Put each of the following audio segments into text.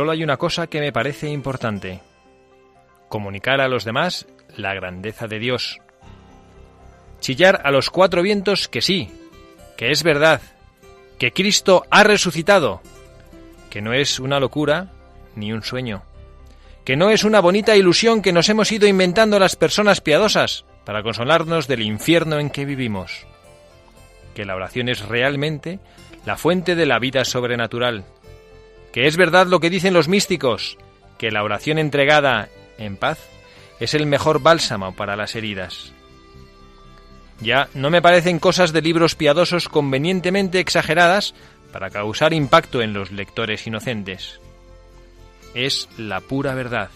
Solo hay una cosa que me parece importante. Comunicar a los demás la grandeza de Dios. Chillar a los cuatro vientos que sí, que es verdad, que Cristo ha resucitado, que no es una locura ni un sueño, que no es una bonita ilusión que nos hemos ido inventando las personas piadosas para consolarnos del infierno en que vivimos, que la oración es realmente la fuente de la vida sobrenatural, que es verdad lo que dicen los místicos, que la oración entregada en paz es el mejor bálsamo para las heridas. Ya no me parecen cosas de libros piadosos convenientemente exageradas para causar impacto en los lectores inocentes. Es la pura verdad.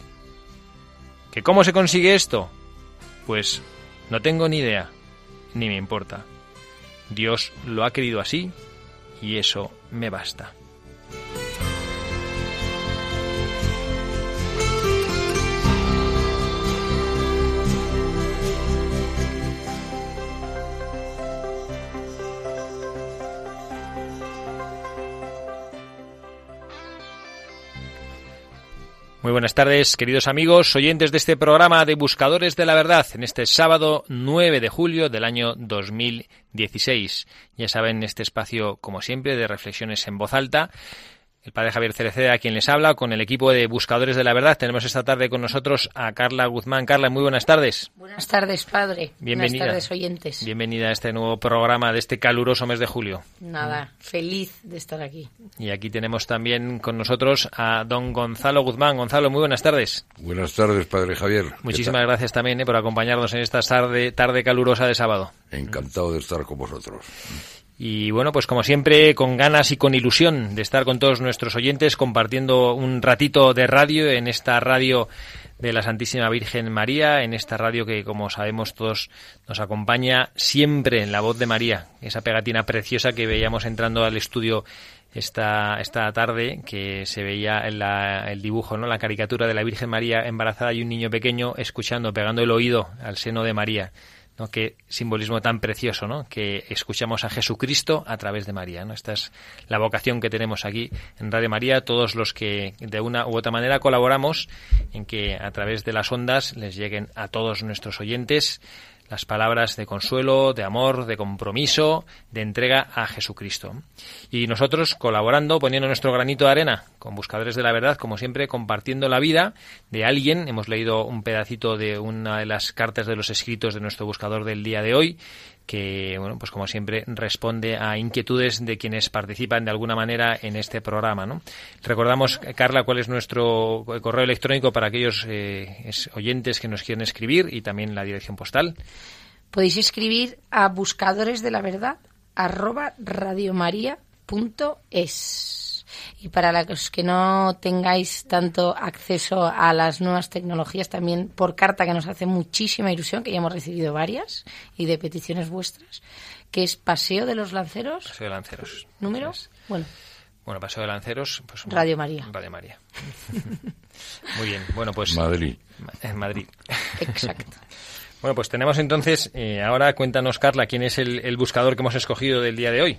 ¿Que cómo se consigue esto? Pues no tengo ni idea, ni me importa. Dios lo ha querido así y eso me basta. Muy buenas tardes, queridos amigos, oyentes de este programa de Buscadores de la Verdad, en este sábado 9 de julio del año 2016. Ya saben, este espacio, como siempre, de reflexiones en voz alta. El padre Javier Cereceda, a quien les habla, con el equipo de Buscadores de la Verdad. Tenemos esta tarde con nosotros a Carla Guzmán. Carla, muy buenas tardes. Buenas tardes, padre. Bienvenida. Buenas tardes, oyentes. Bienvenida a este nuevo programa de este caluroso mes de julio. Nada, feliz de estar aquí. Y aquí tenemos también con nosotros a don Gonzalo Guzmán. Gonzalo, muy buenas tardes. Buenas tardes, padre Javier. ¿Qué Muchísimas gracias también eh, por acompañarnos en esta tarde, tarde calurosa de sábado. Encantado de estar con vosotros. Y bueno, pues como siempre, con ganas y con ilusión de estar con todos nuestros oyentes compartiendo un ratito de radio en esta radio de la Santísima Virgen María, en esta radio que, como sabemos todos, nos acompaña siempre en la voz de María, esa pegatina preciosa que veíamos entrando al estudio esta, esta tarde, que se veía en la, el dibujo, ¿no? la caricatura de la Virgen María embarazada y un niño pequeño escuchando, pegando el oído al seno de María. ¿No? Qué simbolismo tan precioso, ¿no? Que escuchamos a Jesucristo a través de María, ¿no? Esta es la vocación que tenemos aquí en Radio María, todos los que de una u otra manera colaboramos en que a través de las ondas les lleguen a todos nuestros oyentes las palabras de consuelo, de amor, de compromiso, de entrega a Jesucristo. Y nosotros colaborando, poniendo nuestro granito de arena con Buscadores de la Verdad, como siempre, compartiendo la vida de alguien. Hemos leído un pedacito de una de las cartas de los escritos de nuestro buscador del día de hoy que, bueno, pues como siempre responde a inquietudes de quienes participan de alguna manera en este programa, ¿no? Recordamos, Carla, cuál es nuestro correo electrónico para aquellos eh, es- oyentes que nos quieren escribir y también la dirección postal. Podéis escribir a buscadores de la verdad arroba radiomaria.es. Y para los que no tengáis tanto acceso a las nuevas tecnologías, también por carta, que nos hace muchísima ilusión, que ya hemos recibido varias y de peticiones vuestras, que es Paseo de los Lanceros, Paseo de Lanceros. número, bueno, Bueno, Paseo de Lanceros. Pues, Radio María. Radio María. Muy bien. Bueno, pues. Madrid. En Madrid. exacto. Bueno, pues tenemos entonces, eh, ahora cuéntanos, Carla, quién es el, el buscador que hemos escogido del día de hoy.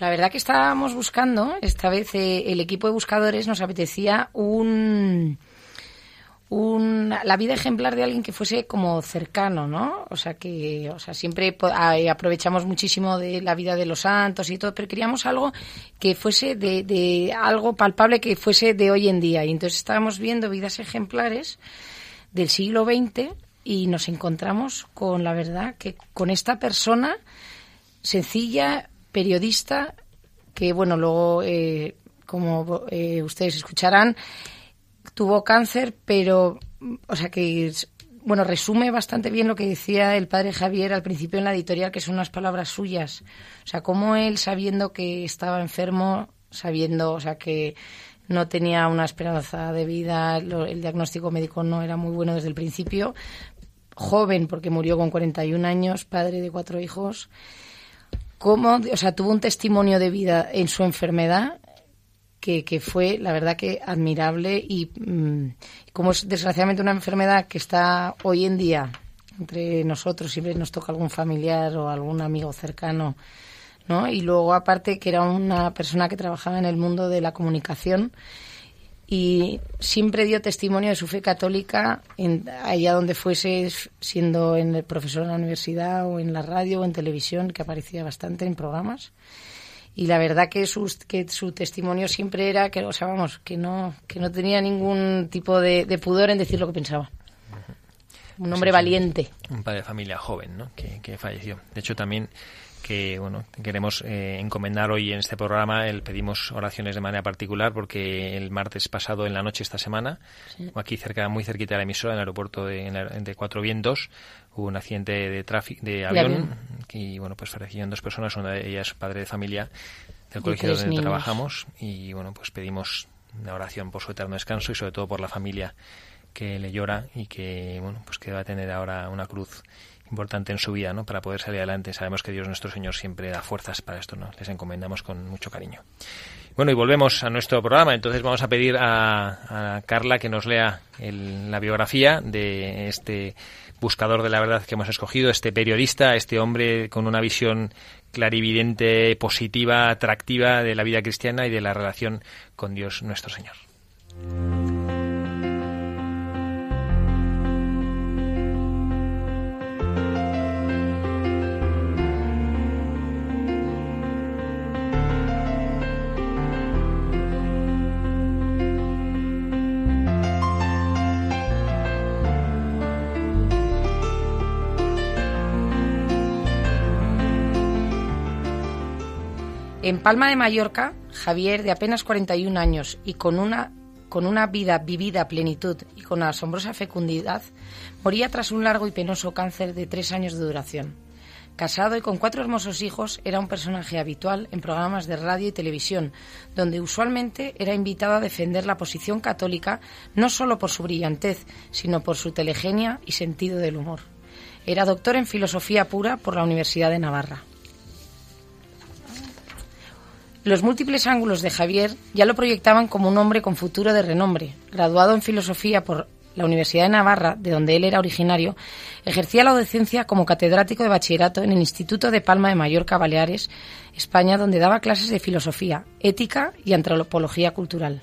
La verdad que estábamos buscando, esta vez eh, el equipo de buscadores nos apetecía un, una, la vida ejemplar de alguien que fuese como cercano, ¿no? O sea, que o sea, siempre aprovechamos muchísimo de la vida de los santos y todo, pero queríamos algo que fuese de, de algo palpable que fuese de hoy en día. Y entonces estábamos viendo vidas ejemplares del siglo XX y nos encontramos con la verdad que con esta persona sencilla, periodista, que bueno, luego, eh, como eh, ustedes escucharán, tuvo cáncer, pero, o sea que, bueno, resume bastante bien lo que decía el padre Javier al principio en la editorial, que son unas palabras suyas. O sea, como él, sabiendo que estaba enfermo, sabiendo, o sea, que no tenía una esperanza de vida, el diagnóstico médico no era muy bueno desde el principio, joven, porque murió con 41 años, padre de cuatro hijos, cómo, o sea, tuvo un testimonio de vida en su enfermedad que, que fue, la verdad, que admirable y mm, como es desgraciadamente una enfermedad que está hoy en día entre nosotros, siempre nos toca algún familiar o algún amigo cercano, ¿no? Y luego, aparte, que era una persona que trabajaba en el mundo de la comunicación y siempre dio testimonio de su fe católica en, allá donde fuese, siendo en el profesor en la universidad o en la radio o en televisión, que aparecía bastante en programas. Y la verdad que, sus, que su testimonio siempre era que, o sea, vamos, que no, que no tenía ningún tipo de, de pudor en decir lo que pensaba. Un hombre valiente. un padre de familia joven, ¿no? Que, que falleció. De hecho, también que bueno queremos eh, encomendar hoy en este programa el pedimos oraciones de manera particular porque el martes pasado en la noche esta semana aquí cerca muy cerquita de la emisora en el aeropuerto de, el- de Cuatro Vientos hubo un accidente de tráfico de avión, avión. y bueno pues fallecieron dos personas una de ellas padre de familia del colegio donde niños. trabajamos y bueno pues pedimos una oración por su eterno descanso y sobre todo por la familia que le llora y que bueno pues que va a tener ahora una cruz importante en su vida ¿no? para poder salir adelante. Sabemos que Dios nuestro Señor siempre da fuerzas para esto no les encomendamos con mucho cariño. Bueno y volvemos a nuestro programa. Entonces vamos a pedir a, Carla que nos lea el- la biografía de este buscador de la verdad que hemos escogido este periodista este hombre con una visión clarividente positiva atractiva de la vida cristiana y de la relación con Dios nuestro Señor En Palma de Mallorca, Javier, de apenas 41 años y con una, con una vida vivida a plenitud y con asombrosa fecundidad, moría tras un largo y penoso cáncer de tres años de duración. Casado y con cuatro hermosos hijos, era un personaje habitual en programas de radio y televisión, donde usualmente era invitado a defender la posición católica no solo por su brillantez, sino por su telegenia y sentido del humor. Era doctor en filosofía pura por la Universidad de Navarra. Los múltiples ángulos de Javier ya lo proyectaban como un hombre con futuro de renombre. Graduado en filosofía por la Universidad de Navarra, de donde él era originario, ejercía la docencia como catedrático de bachillerato en el Instituto de Palma de Mallorca, Baleares, España, donde daba clases de filosofía, ética y antropología cultural.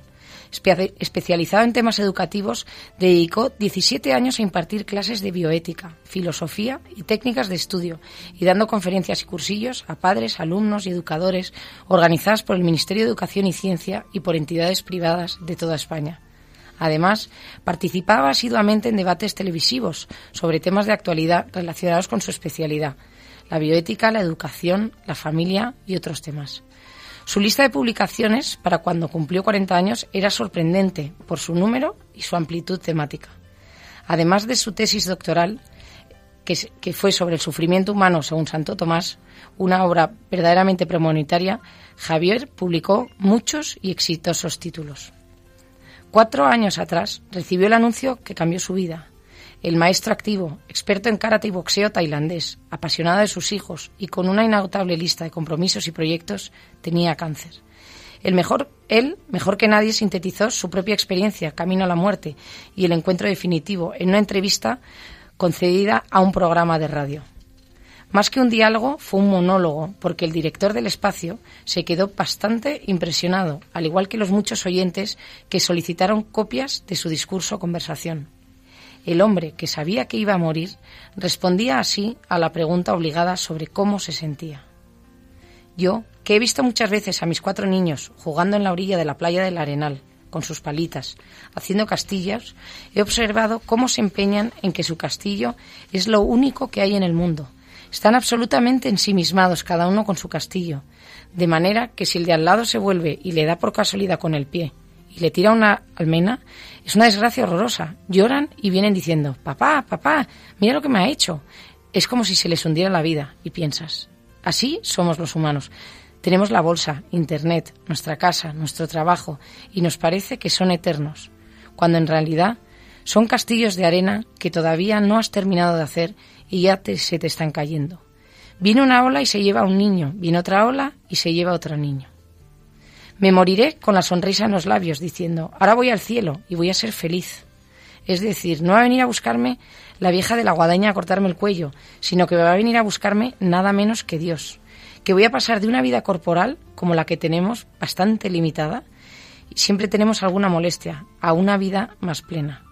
Espe- Especializado en temas educativos, dedicó 17 años a impartir clases de bioética, filosofía y técnicas de estudio, y dando conferencias y cursillos a padres, alumnos y educadores organizadas por el Ministerio de Educación y Ciencia y por entidades privadas de toda España. Además, participaba asiduamente en debates televisivos sobre temas de actualidad relacionados con su especialidad, la bioética, la educación, la familia y otros temas. Su lista de publicaciones para cuando cumplió 40 años era sorprendente por su número y su amplitud temática. Además de su tesis doctoral, que, fue sobre el sufrimiento humano según Santo Tomás, una obra verdaderamente premonitoria, Javier publicó muchos y exitosos títulos. Cuatro años atrás recibió el anuncio que cambió su vida. El maestro activo, experto en karate y boxeo tailandés, apasionado de sus hijos y con una inagotable lista de compromisos y proyectos, tenía cáncer. El mejor, él, mejor que nadie, sintetizó su propia experiencia, camino a la muerte, y el encuentro definitivo en una entrevista concedida a un programa de radio. Más que un diálogo, fue un monólogo, porque el director del espacio se quedó bastante impresionado, al igual que los muchos oyentes que solicitaron copias de su discurso o conversación. El hombre, que sabía que iba a morir, respondía así a la pregunta obligada sobre cómo se sentía. Yo, que he visto muchas veces a mis cuatro niños jugando en la orilla de la playa del Arenal, con sus palitas, haciendo castillos, he observado cómo se empeñan en que su castillo es lo único que hay en el mundo. Están absolutamente ensimismados cada uno con su castillo, de manera que si el de al lado se vuelve y le da por casualidad con el pie y le tira una almena, es una desgracia horrorosa. Lloran y vienen diciendo, papá, papá, mira lo que me ha hecho. Es como si se les hundiera la vida y piensas, así somos los humanos. Tenemos la bolsa, Internet, nuestra casa, nuestro trabajo, y nos parece que son eternos, cuando en realidad son castillos de arena que todavía no has terminado de hacer y ya te, se te están cayendo. Viene una ola y se lleva a un niño, viene otra ola y se lleva a otro niño. Me moriré con la sonrisa en los labios, diciendo, ahora voy al cielo y voy a ser feliz. Es decir, no va a venir a buscarme la vieja de la guadaña a cortarme el cuello, sino que va a venir a buscarme nada menos que Dios. Que voy a pasar de una vida corporal, como la que tenemos, bastante limitada, y siempre tenemos alguna molestia, a una vida más plena.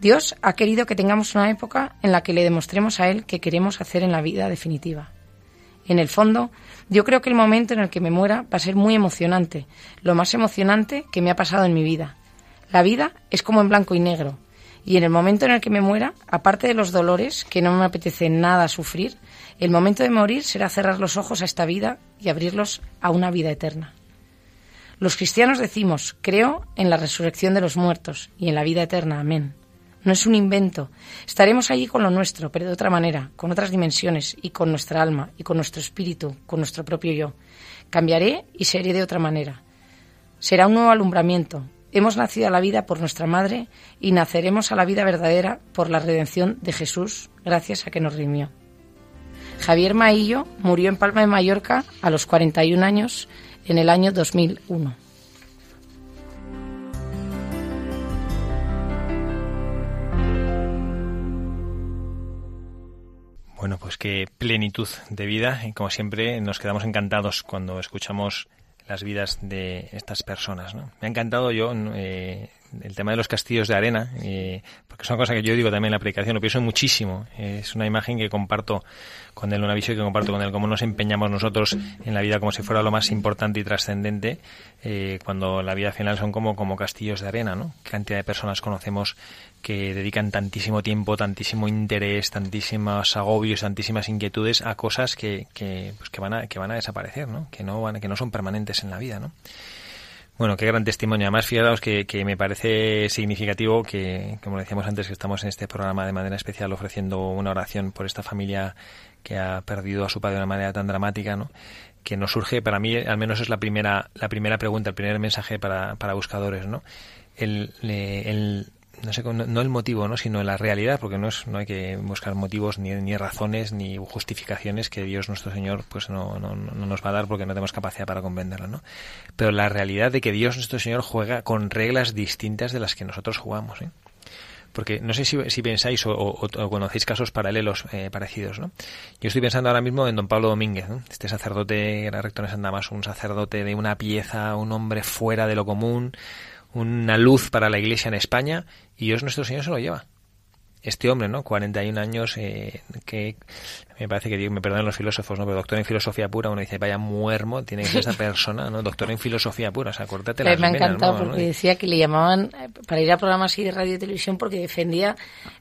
Dios ha querido que tengamos una época en la que le demostremos a Él que queremos hacer en la vida definitiva. En el fondo, yo creo que el momento en el que me muera va a ser muy emocionante, lo más emocionante que me ha pasado en mi vida. La vida es como en blanco y negro, y en el momento en el que me muera, aparte de los dolores, que no me apetece nada sufrir, el momento de morir será cerrar los ojos a esta vida y abrirlos a una vida eterna. Los cristianos decimos, creo en la resurrección de los muertos y en la vida eterna. Amén no es un invento. Estaremos allí con lo nuestro, pero de otra manera, con otras dimensiones y con nuestra alma y con nuestro espíritu, con nuestro propio yo. Cambiaré y seré de otra manera. Será un nuevo alumbramiento. Hemos nacido a la vida por nuestra madre y naceremos a la vida verdadera por la redención de Jesús, gracias a que nos redimió. Javier Maillo murió en Palma de Mallorca a los 41 años en el año 2001. Bueno, pues qué plenitud de vida como siempre nos quedamos encantados cuando escuchamos las vidas de estas personas. ¿no? Me ha encantado yo eh, el tema de los castillos de arena, eh, porque es una cosa que yo digo también en la predicación, lo pienso muchísimo. Es una imagen que comparto con él, una visión que comparto con él, cómo nos empeñamos nosotros en la vida como si fuera lo más importante y trascendente, eh, cuando la vida final son como, como castillos de arena, ¿no? ¿Qué cantidad de personas conocemos que dedican tantísimo tiempo, tantísimo interés, tantísimos agobios, tantísimas inquietudes a cosas que, que, pues que, van, a, que van a desaparecer, ¿no? Que, no van, que no son permanentes en la vida, ¿no? Bueno, qué gran testimonio. Además, fijaos que, que me parece significativo que, como decíamos antes, que estamos en este programa de manera especial ofreciendo una oración por esta familia que ha perdido a su padre de una manera tan dramática, ¿no? Que nos surge, para mí, al menos es la primera, la primera pregunta, el primer mensaje para, para buscadores, ¿no? El, el, no sé, no el motivo, ¿no? sino la realidad, porque no es, no hay que buscar motivos ni, ni razones ni justificaciones que Dios nuestro Señor pues no, no, no, nos va a dar porque no tenemos capacidad para comprenderlo, ¿no? Pero la realidad de que Dios nuestro Señor juega con reglas distintas de las que nosotros jugamos, ¿eh? Porque no sé si, si pensáis o, o, conocéis casos paralelos eh, parecidos, ¿no? Yo estoy pensando ahora mismo en don Pablo Domínguez, ¿no? este sacerdote, era rector de San Damas, un sacerdote de una pieza, un hombre fuera de lo común, una luz para la Iglesia en España y Dios nuestro Señor se lo lleva. Este hombre, ¿no? 41 años, eh, que me parece que me perdonen los filósofos, ¿no? Pero doctor en filosofía pura, uno dice, vaya muermo, tiene que ser esa persona, ¿no? Doctor en filosofía pura, o sea, las Me ha encantado porque ¿no? decía que le llamaban eh, para ir a programas así de radio y televisión porque defendía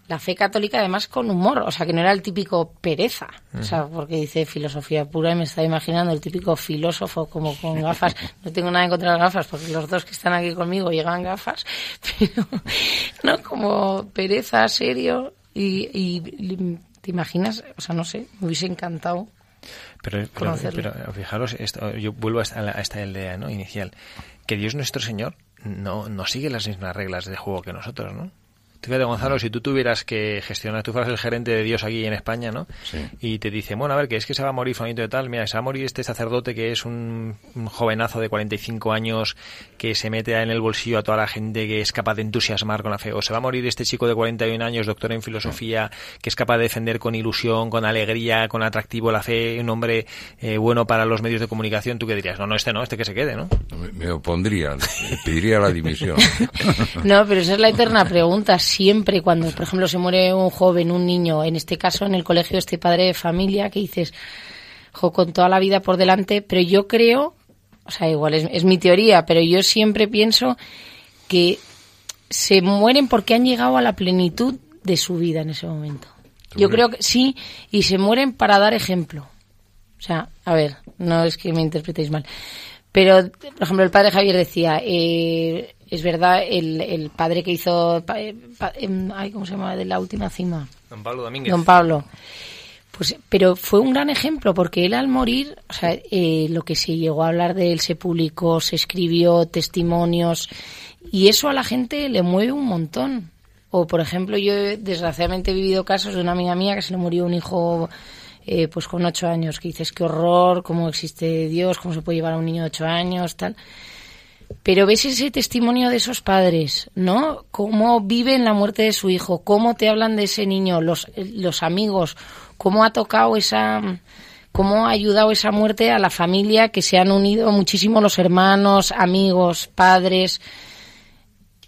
la fe católica además con humor, o sea, que no era el típico pereza, o sea, porque dice filosofía pura y me está imaginando el típico filósofo como con gafas. No tengo nada en contra de las gafas porque los dos que están aquí conmigo llevan gafas, pero no como pereza, serio y, y te imaginas, o sea, no sé, me hubiese encantado. Pero, pero, fijaros, esto, yo vuelvo a esta, a esta idea ¿no? inicial, que Dios nuestro Señor no, no sigue las mismas reglas de juego que nosotros, ¿no? Fíjate, Gonzalo, si tú tuvieras que gestionar, tú fueras el gerente de Dios aquí en España, ¿no? Sí. Y te dice, bueno, a ver, que es que se va a morir Fulanito de tal, mira, se va a morir este sacerdote que es un, un jovenazo de 45 años que se mete en el bolsillo a toda la gente que es capaz de entusiasmar con la fe, o se va a morir este chico de 41 años, doctor en filosofía, que es capaz de defender con ilusión, con alegría, con atractivo la fe, un hombre eh, bueno para los medios de comunicación, ¿tú qué dirías? No, no, este no, este que se quede, ¿no? Me, me opondría, pediría la dimisión. No, pero esa es la eterna pregunta. Siempre cuando, por ejemplo, se muere un joven, un niño, en este caso en el colegio, este padre de familia, que dices, jo, con toda la vida por delante, pero yo creo, o sea, igual es, es mi teoría, pero yo siempre pienso que se mueren porque han llegado a la plenitud de su vida en ese momento. Yo creo que sí, y se mueren para dar ejemplo. O sea, a ver, no es que me interpretéis mal. Pero, por ejemplo, el padre Javier decía, eh, es verdad, el, el padre que hizo, pa- eh, pa- em, ay, ¿cómo se llama? De la última cima. Don Pablo Domínguez. Don Pablo. Pues, pero fue un gran ejemplo porque él al morir, o sea, eh, lo que se llegó a hablar de él se publicó, se escribió, testimonios, y eso a la gente le mueve un montón. O, por ejemplo, yo he, desgraciadamente he vivido casos de una amiga mía que se le murió un hijo eh, pues con ocho años, que dices, qué horror, cómo existe Dios, cómo se puede llevar a un niño de ocho años, tal. Pero ves ese testimonio de esos padres, ¿no? Cómo viven la muerte de su hijo, cómo te hablan de ese niño, los, los amigos, cómo ha tocado esa, cómo ha ayudado esa muerte a la familia, que se han unido muchísimo los hermanos, amigos, padres.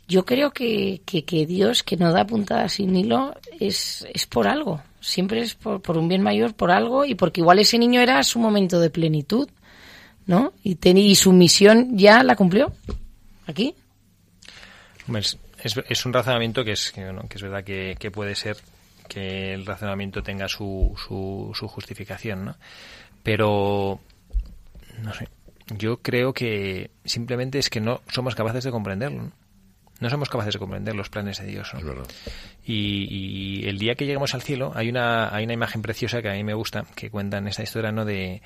Yo creo que, que, que Dios, que no da puntada sin hilo, es, es por algo. Siempre es por, por un bien mayor, por algo, y porque igual ese niño era su momento de plenitud, ¿no? Y, ten- y su misión ya la cumplió. Aquí. Hombre, Es, es, es un razonamiento que es, que, es verdad que, que puede ser que el razonamiento tenga su, su, su justificación, ¿no? Pero, no sé, yo creo que simplemente es que no somos capaces de comprenderlo, ¿no? No somos capaces de comprender los planes de Dios, ¿no? Es verdad. Y, y el día que lleguemos al cielo, hay una, hay una imagen preciosa que a mí me gusta, que cuentan esta historia, ¿no? De,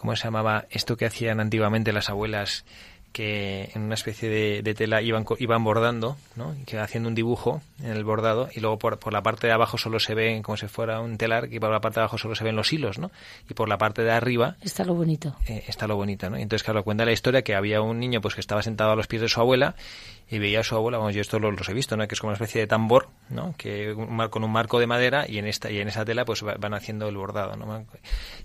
¿cómo se llamaba? Esto que hacían antiguamente las abuelas, que en una especie de, de tela iban, iban bordando, ¿no? Y que haciendo un dibujo en el bordado, y luego por, por la parte de abajo solo se ve, como si fuera un telar, y por la parte de abajo solo se ven los hilos, ¿no? Y por la parte de arriba Está lo bonito. eh, está lo bonito, ¿no? Y entonces, claro, cuenta la historia que había un niño pues que estaba sentado a los pies de su abuela y veía a su abuela, vamos, yo esto lo- los he visto, ¿no? Que es como una especie de tambor, ¿no? Que un con un marco de madera y en esta y en esa tela pues va- van haciendo el bordado, ¿no?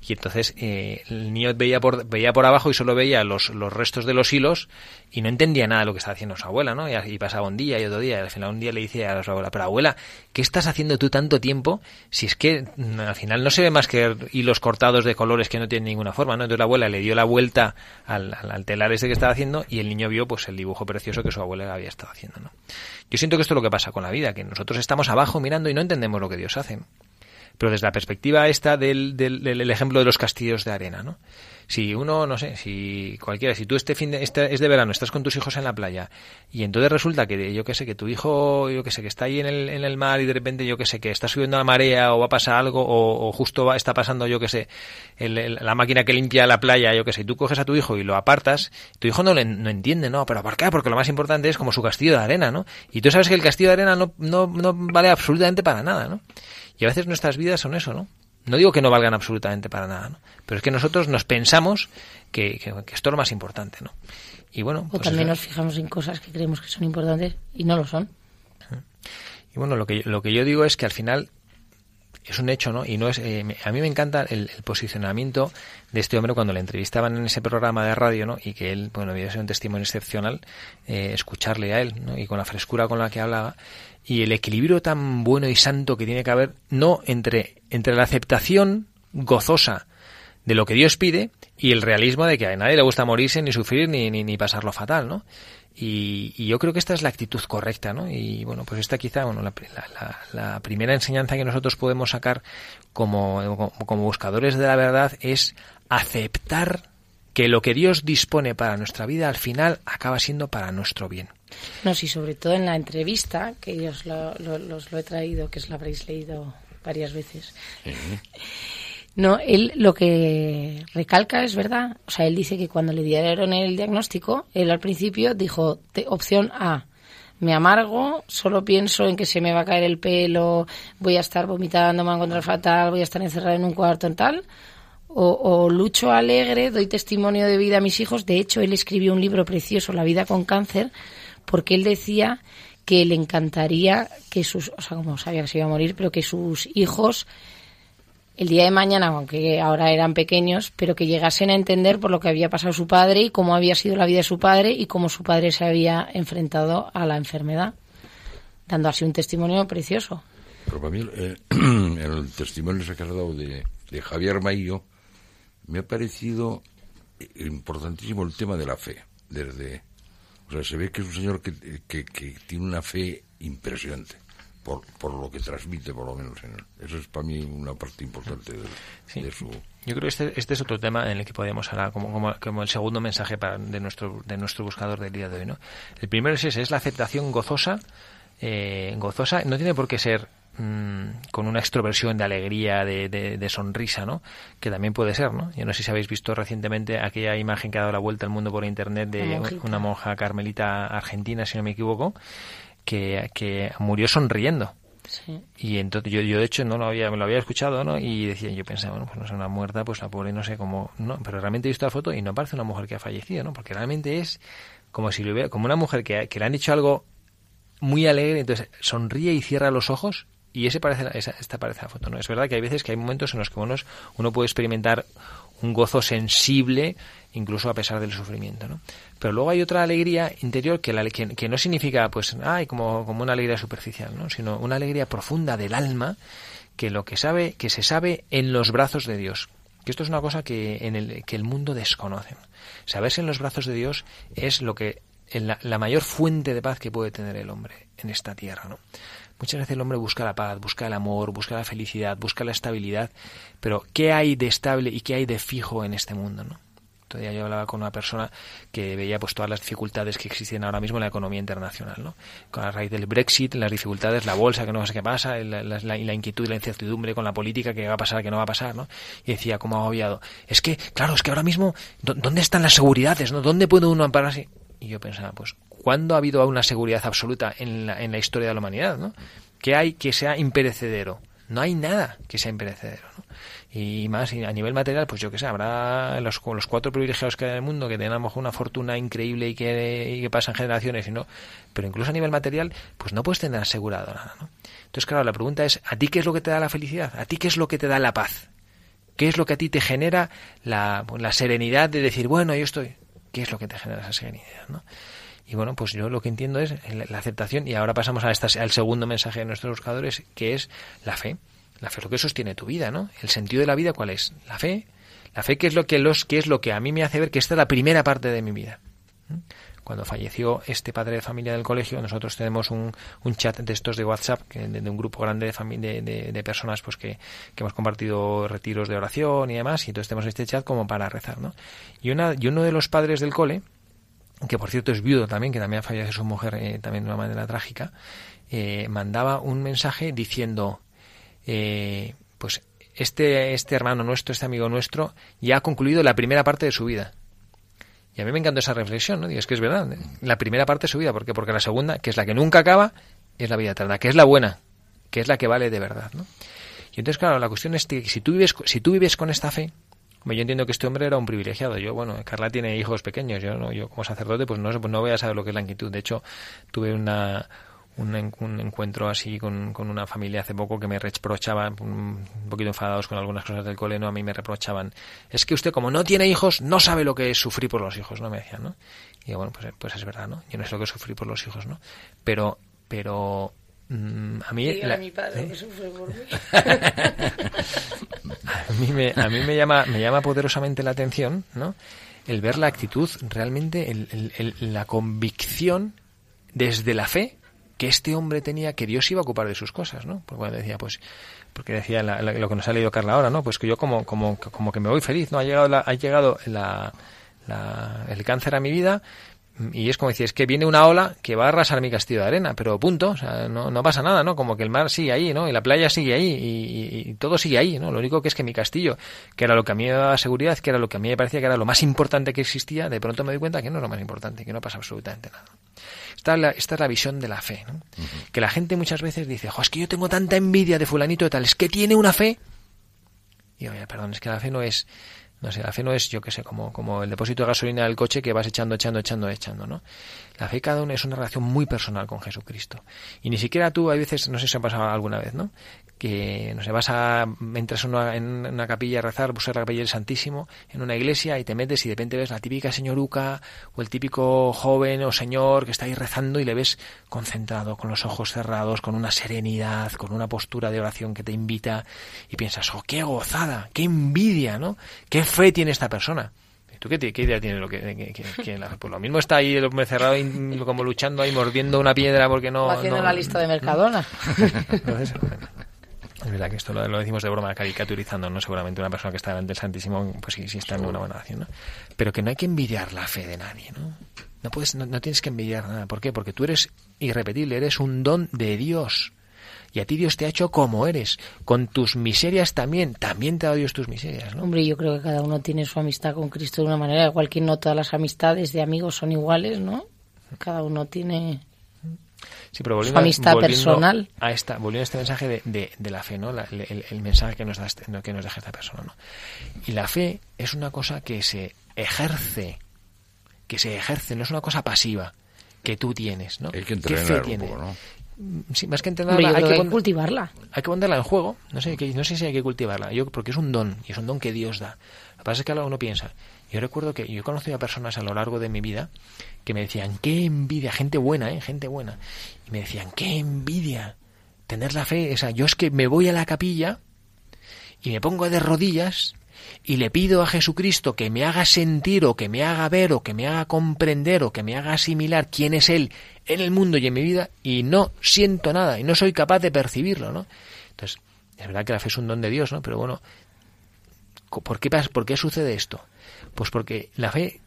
Y entonces eh, el niño veía por veía por abajo y solo veía los, los restos de los hilos y no entendía nada de lo que estaba haciendo su abuela, ¿no? Y, pasaba un día y otro día y al final un día le dice a su abuela, pero abuela, ¿qué estás haciendo tú tanto tiempo si es que mm, al final no se ve más que hilos cortados de colores que no tienen ninguna forma, ¿no? Entonces la abuela le dio la vuelta al, al, al telar ese que estaba haciendo y el niño vio pues el dibujo precioso que su abuela había estado haciendo, ¿no? Yo siento que esto es lo que pasa con la vida, que nosotros estamos abajo mirando y no entendemos lo que Dios hace. Pero desde la perspectiva esta del, del, del ejemplo de los castillos de arena, ¿no? Si uno, no sé, si cualquiera, si tú este fin de, este es de verano, estás con tus hijos en la playa y entonces resulta que, yo que sé, que tu hijo, yo que sé, que está ahí en el, en el mar y de repente, yo que sé, que está subiendo la marea o va a pasar algo o, o justo va, está pasando, yo que sé, el- la máquina que limpia la playa, yo que sé, y tú coges a tu hijo y lo apartas, tu hijo no, le, no entiende, ¿no? ¿Pero qué? Porque lo más importante es como su castillo de arena, ¿no? Y tú sabes que el castillo de arena no, no, no vale absolutamente para nada, ¿no? Y a veces nuestras vidas son eso, ¿no? No digo que no valgan absolutamente para nada, ¿no? Pero es que nosotros nos pensamos que, que- que esto es lo más importante, ¿no? Y bueno, O pues también nos fijamos en cosas que creemos que son importantes y no lo son. Y bueno, lo que, lo que yo digo es que al final es un hecho, ¿no? Y no es. eh, a mí me encanta el, el posicionamiento de este hombre cuando le entrevistaban en ese programa de radio, ¿no? Y que él, bueno, había sido un testimonio excepcional, eh, escucharle a él, ¿no? Y con la frescura con la que hablaba y el equilibrio tan bueno y santo que tiene que haber, no entre, entre la aceptación gozosa de lo que Dios pide y el realismo de que a nadie le gusta morirse, ni sufrir, ni, ni, ni pasarlo fatal, ¿no? Y, y yo creo que esta es la actitud correcta, ¿no? Y bueno, pues esta quizá, bueno, la, la- la- primera enseñanza que nosotros podemos sacar como, como buscadores de la verdad es aceptar que lo que Dios dispone para nuestra vida al final acaba siendo para nuestro bien. No, sí, sobre todo en la entrevista, que yo os lo, lo- los lo he traído, que os la habréis leído varias veces. No, él lo que recalca es verdad. O sea, él dice que cuando le dieron el diagnóstico, él al principio dijo, te- opción A, me amargo, solo pienso en que se me va a caer el pelo, voy a estar vomitando, me voy a encontrar fatal, voy a estar encerrada en un cuarto en tal. O, o lucho alegre, doy testimonio de vida a mis hijos. De hecho, él escribió un libro precioso, La vida con cáncer, porque él decía que le encantaría que sus, o sea, como sabía que se iba a morir, pero que sus hijos el día de mañana, aunque ahora eran pequeños, pero que llegasen a entender por lo que había pasado su padre y cómo había sido la vida de su padre y cómo su padre se había enfrentado a la enfermedad. dando así un testimonio precioso. Pero eh, el testimonio que has dado de, de Javier Maillo, me ha parecido importantísimo el tema de la fe. Desde, o sea, se ve que es un señor que, que, que tiene una fe impresionante. Por, por lo que transmite, por lo menos. En él. Eso es para mí una parte importante de, Sí. de su. Yo creo que este, este es otro tema en el que podríamos hablar como, como, como el segundo mensaje para, de, nuestro, de nuestro buscador del día de hoy. ¿no? El primero es ese, es la aceptación gozosa. eh, gozosa no tiene por qué ser mm, con una extroversión de alegría, de, de- de sonrisa, ¿no? Que también puede ser, ¿no? Yo no sé si habéis visto recientemente aquella imagen que ha dado la vuelta al mundo por internet de una monja carmelita argentina, si no me equivoco, que, que murió sonriendo. Sí. Y entonces yo, yo de hecho no lo había, me lo había escuchado, ¿no? Y decía, yo pensaba, bueno, pues no es una muerta, pues la pobre no sé cómo, no, pero realmente he visto la foto y no parece una mujer que ha fallecido, ¿no? Porque realmente es como si lo hubiera, como una mujer que, que le han dicho algo muy alegre, entonces sonríe y cierra los ojos y ese parece, esa, esta parece la foto, ¿no? Es verdad que hay veces que hay momentos en los que uno, uno puede experimentar un gozo sensible incluso a pesar del sufrimiento, ¿no? Pero luego hay otra alegría interior que, la, que, que no significa, pues, ay, como, como una alegría superficial, ¿no? Sino una alegría profunda del alma que lo que sabe, que se sabe en los brazos de Dios. Que esto es una cosa que, en el, que el mundo desconoce. Saberse en los brazos de Dios es lo que la, la mayor fuente de paz que puede tener el hombre en esta tierra, ¿no? Muchas veces el hombre busca la paz, busca el amor, busca la felicidad, busca la estabilidad, pero ¿qué hay de estable y qué hay de fijo en este mundo, no? Todavía yo hablaba con una persona que veía pues todas las dificultades que existen ahora mismo en la economía internacional, ¿no? Con la raíz del Brexit, las dificultades, la bolsa que no sé qué pasa, la, la, inquietud y la incertidumbre con la política que va a pasar, que no va a pasar, ¿no? Y decía como agobiado, es que, claro, es que ahora mismo, ¿dó- ¿dónde están las seguridades, no? ¿Dónde puede uno ampararse? Y yo pensaba, pues, ¿cuándo ha habido una seguridad absoluta en la, en la historia de la humanidad, no? ¿Qué hay que sea imperecedero? No hay nada que sea imperecedero, ¿no? Y más a nivel material, pues yo que sé, habrá los, los cuatro privilegiados que hay en el mundo que tienen a lo mejor una fortuna increíble y que, y pasan generaciones y no, pero incluso a nivel material, pues no puedes tener asegurado nada, ¿no? Entonces, claro, la pregunta es, ¿a ti qué es lo que te da la felicidad? ¿A ti qué es lo que te da la paz? ¿Qué es lo que a ti te genera la, la serenidad de decir, bueno, yo estoy? ¿Qué es lo que te genera esa serenidad, no? Y bueno, pues yo lo que entiendo es la, aceptación, y ahora pasamos a esta, al segundo mensaje de nuestros buscadores, que es la fe. La fe es lo que sostiene tu vida, ¿no? El sentido de la vida, ¿cuál es? La fe. La fe, que es lo que, los, que, es lo que a mí me hace ver que esta es la primera parte de mi vida. ¿Mm? Cuando falleció este padre de familia del colegio, nosotros tenemos un, un chat de estos de WhatsApp, de, de, un grupo grande de, de, de, de personas pues que, que, hemos compartido retiros de oración y demás, y entonces tenemos este chat como para rezar, ¿no? Y, una, y uno de los padres del cole, que por cierto es viudo también, que también falleció su mujer eh, también de una manera trágica, eh, mandaba un mensaje diciendo, eh, pues este, este hermano nuestro, este amigo nuestro, ya ha concluido la primera parte de su vida. Y a mí me encantó esa reflexión, ¿no? Y es que es verdad, ¿eh? la primera parte de su vida, ¿por qué? Porque la segunda, que es la que nunca acaba, es la vida eterna, que es la buena, que es la que vale de verdad, ¿no? Y entonces, claro, la cuestión es que si tú vives, si tú vives con esta fe, yo entiendo que este hombre era un privilegiado. Yo, bueno, Carla tiene hijos pequeños. Yo, no, yo como sacerdote, pues no, pues no voy a saber lo que es la inquietud. De hecho, tuve una, un, encuentro así con, con, una familia hace poco que me reprochaban, un poquito enfadados con algunas cosas del cole, ¿no? A mí me reprochaban, es que usted como no tiene hijos, no sabe lo que es sufrir por los hijos, ¿no? Me decían, ¿no? Y yo, bueno, pues, pues es verdad, ¿no? Yo no sé lo que es sufrir por los hijos, ¿no? Pero, pero, a mí... La, a mi padre ¿eh? que sufre por mí. a mí, me, a mí me, llama, me llama poderosamente la atención, ¿no? El ver la actitud, realmente, el, el, el, la convicción desde la fe que este hombre tenía que Dios iba a ocupar de sus cosas, ¿no? Porque decía, pues, porque decía la, la, lo que nos ha leído Carla ahora, ¿no? Pues que yo como, como, como que me voy feliz, ¿no? Ha llegado, la, ha llegado la, el cáncer a mi vida y es como decir, es que viene una ola que va a arrasar mi castillo de arena, pero punto, o sea, no, no pasa nada, ¿no? Como que el mar sigue ahí, ¿no? Y la playa sigue ahí y, y, y, todo sigue ahí, ¿no? Lo único que es que mi castillo, que era lo que a mí me daba seguridad, que era lo que a mí me parecía que era lo más importante que existía, de pronto me doy cuenta que no es lo más importante, que no pasa absolutamente nada. Esta es la, esta es la visión de la fe, ¿no? Uh -huh. Que la gente muchas veces dice, jo, es que yo tengo tanta envidia de fulanito de tal, es que tiene una fe. Y oye, perdón, es que la fe no es, no sé, la fe no es, yo qué sé, como, como el depósito de gasolina del coche que vas echando, echando, echando, echando, ¿no? La fe cada uno es una relación muy personal con Jesucristo. Y ni siquiera tú, hay veces, no sé si ha pasado alguna vez, ¿no? que no sé, vas a entras en una, en una capilla a rezar, buscar la capilla del Santísimo en una iglesia y te metes y de repente ves la típica señoruca o el típico joven o señor que está ahí rezando y le ves concentrado, con los ojos cerrados, con una serenidad, con una postura de oración que te invita y piensas, oh, qué gozada, qué envidia, ¿no? Qué fe tiene esta persona. ¿Tú qué, qué idea tienes? Lo que, que- que- que la- pues lo mismo está ahí el hombre cerrado, y como luchando ahí, mordiendo una piedra porque no... O haciendo no- la lista de Mercadona. es verdad que esto lo, lo decimos de broma, caricaturizando, ¿no? Seguramente una persona que está delante del Santísimo, pues sí, sí está en una buena acción, ¿no? Pero que no hay que envidiar la fe de nadie, ¿no? No, puedes, no, no tienes que envidiar nada. ¿Por qué? Porque tú eres irrepetible, eres un don de Dios. Y a ti Dios te ha hecho como eres. Con tus miserias también. También te ha dado Dios tus miserias, ¿no? Hombre, yo creo que cada uno tiene su amistad con Cristo de una manera, igual que no todas las amistades de amigos son iguales, ¿no? Cada uno tiene Sí, pero Su amistad volviendo personal. A esta, volviendo a este mensaje de, de- de la fe, ¿no? La- el, mensaje que nos, da este- que nos deja esta persona, ¿no? Y la fe es una cosa que se ejerce, que se ejerce, no es una cosa pasiva que tú tienes, ¿no? Hay que ¿Qué fe un tiene? poco, ¿no? Sí, más que yo hay que, cultivarla. hay que ponerla en juego. No sé, que, no sé si hay que cultivarla. Yo, porque es un don, y es un don que Dios da. Lo que pasa es que uno piensa. Yo recuerdo que yo he conocido a personas a lo largo de mi vida que me decían, qué envidia, gente buena, ¿eh? gente buena. Y me decían, qué envidia tener la fe. O sea, yo es que me voy a la capilla y me pongo de rodillas y le pido a Jesucristo que me haga sentir o que me haga ver o que me haga comprender o que me haga asimilar quién es Él en el mundo y en mi vida y no siento nada y no soy capaz de percibirlo, ¿no? Entonces, es verdad que la fe es un don de Dios, ¿no? Pero bueno, ¿por qué, ¿por qué sucede esto? Pues porque la fe,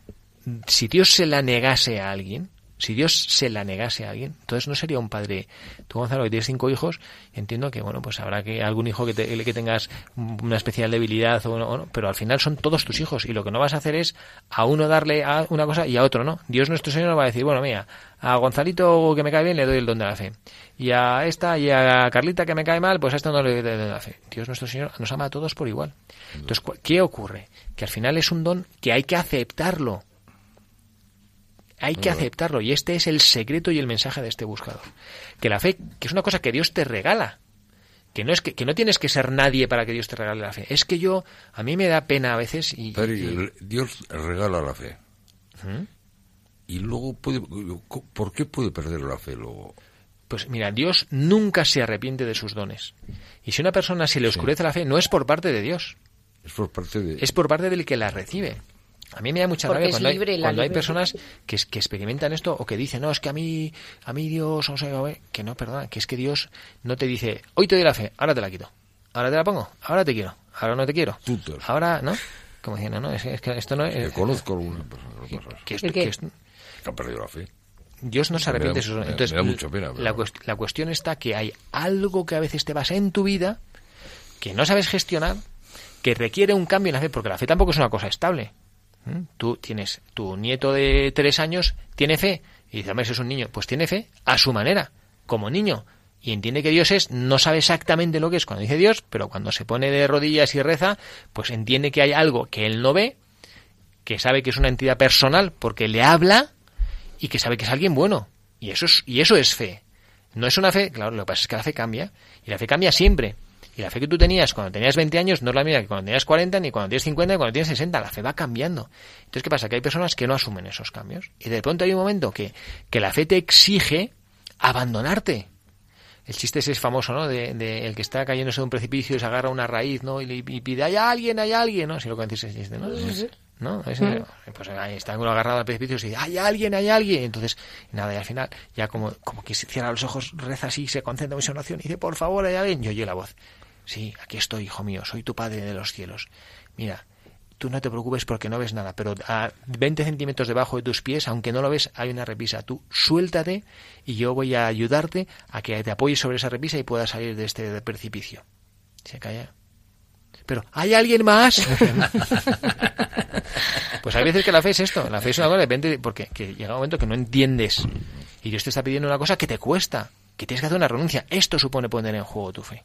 si Dios se la negase a alguien, si Dios se la negase a alguien, entonces no sería un padre. Tú, Gonzalo, que tienes cinco hijos, entiendo que, bueno, pues habrá que algún hijo que, te- que tengas una especial debilidad, o no, o no, pero al final son todos tus hijos y lo que no vas a hacer es a uno darle a una cosa y a otro, ¿no? Dios nuestro Señor va a decir, bueno, mira, a Gonzalito que me cae bien le doy el don de la fe. Y a esta y a Carlita que me cae mal, pues a esta no le doy el don de la fe. Dios nuestro Señor nos ama a todos por igual. Entonces, cu- ¿qué ocurre? Que al final es un don que hay que aceptarlo. Hay que aceptarlo y este es el secreto y el mensaje de este buscador. Que la fe, que es una cosa que Dios te regala, que no es que, que no tienes que ser nadie para que Dios te regale la fe. Es que yo, a mí me da pena a veces y, el- Dios regala la fe. Y luego puede, ¿por qué puede perder la fe luego? pues mira, Dios nunca se arrepiente de sus dones. Y si a una persona se le oscurece la fe, no es por parte de Dios, Es por parte de... es por parte del que la recibe. A mí me da mucha Porque rabia cuando, libre, hay, cuando personas que, experimentan esto o que dicen, no, es que a mí, a mí Dios, o sea, eh, que no, perdona, que es que Dios no te dice, hoy te doy la fe, ahora te la quito, ahora te la pongo, ahora te quiero, ahora no te quiero, Tutor. ahora, ¿no? Como diciendo, no, es, es que esto no que es... conozco alguna persona que que- pasa eso, que esto- ¿El qué? que esto- que ha perdido la fe. Dios no se arrepiente de sus Entonces, me da mucha pena, pero- la, cuest- la cuestión está que hay algo que a veces te pasa en tu vida que no sabes gestionar, que requiere un cambio en la fe, porque la fe tampoco es una cosa estable. ¿Mm? Tú tienes, tu nieto de tres años tiene fe, y dice, hombre, es un niño, pues tiene fe a su manera, como niño, y entiende que Dios es, no sabe exactamente lo que es cuando dice Dios, pero cuando se pone de rodillas y reza, pues entiende que hay algo que él no ve, que sabe que es una entidad personal porque le habla y que sabe que es alguien bueno. Y eso es, y eso es fe. No es una fe, claro, lo que pasa es que la fe cambia. Y la fe cambia siempre. Y la fe que tú tenías cuando tenías 20 años no es la misma que cuando tenías 40, ni cuando tienes 50, ni cuando tienes 60. La fe va cambiando. Entonces, ¿qué pasa? Que hay personas que no asumen esos cambios. Y de pronto hay un momento que, que la fe te exige abandonarte. El chiste ese es famoso, ¿no? De, de el que está cayéndose de un precipicio y se agarra una raíz, ¿no? Y, le- y pide, hay alguien, hay alguien, ¿no? Si lo ese chiste, ¿no? ¿No? Ese- pues ahí está uno agarrado al precipicio y dice, hay alguien, hay alguien. Entonces, nada, y al final, ya como, como que se cierra los ojos, reza así, se concentra en su oración y dice, por favor, hay alguien. Y oye la voz. Sí, aquí estoy, hijo mío, soy tu padre de los cielos. Mira, tú no te preocupes porque no ves nada, pero a 20 centímetros debajo de tus pies, aunque no lo ves, hay una repisa. Tú suéltate y yo voy a ayudarte a que te apoyes sobre esa repisa y puedas salir de este precipicio. Se calla. Pero, ¿hay alguien más? pues hay veces que la fe es esto. La fe es una cosa, depende, porque que llega un momento que no entiendes. Y Dios te está pidiendo una cosa que te cuesta, que tienes que hacer una renuncia. Esto supone poner en juego tu fe.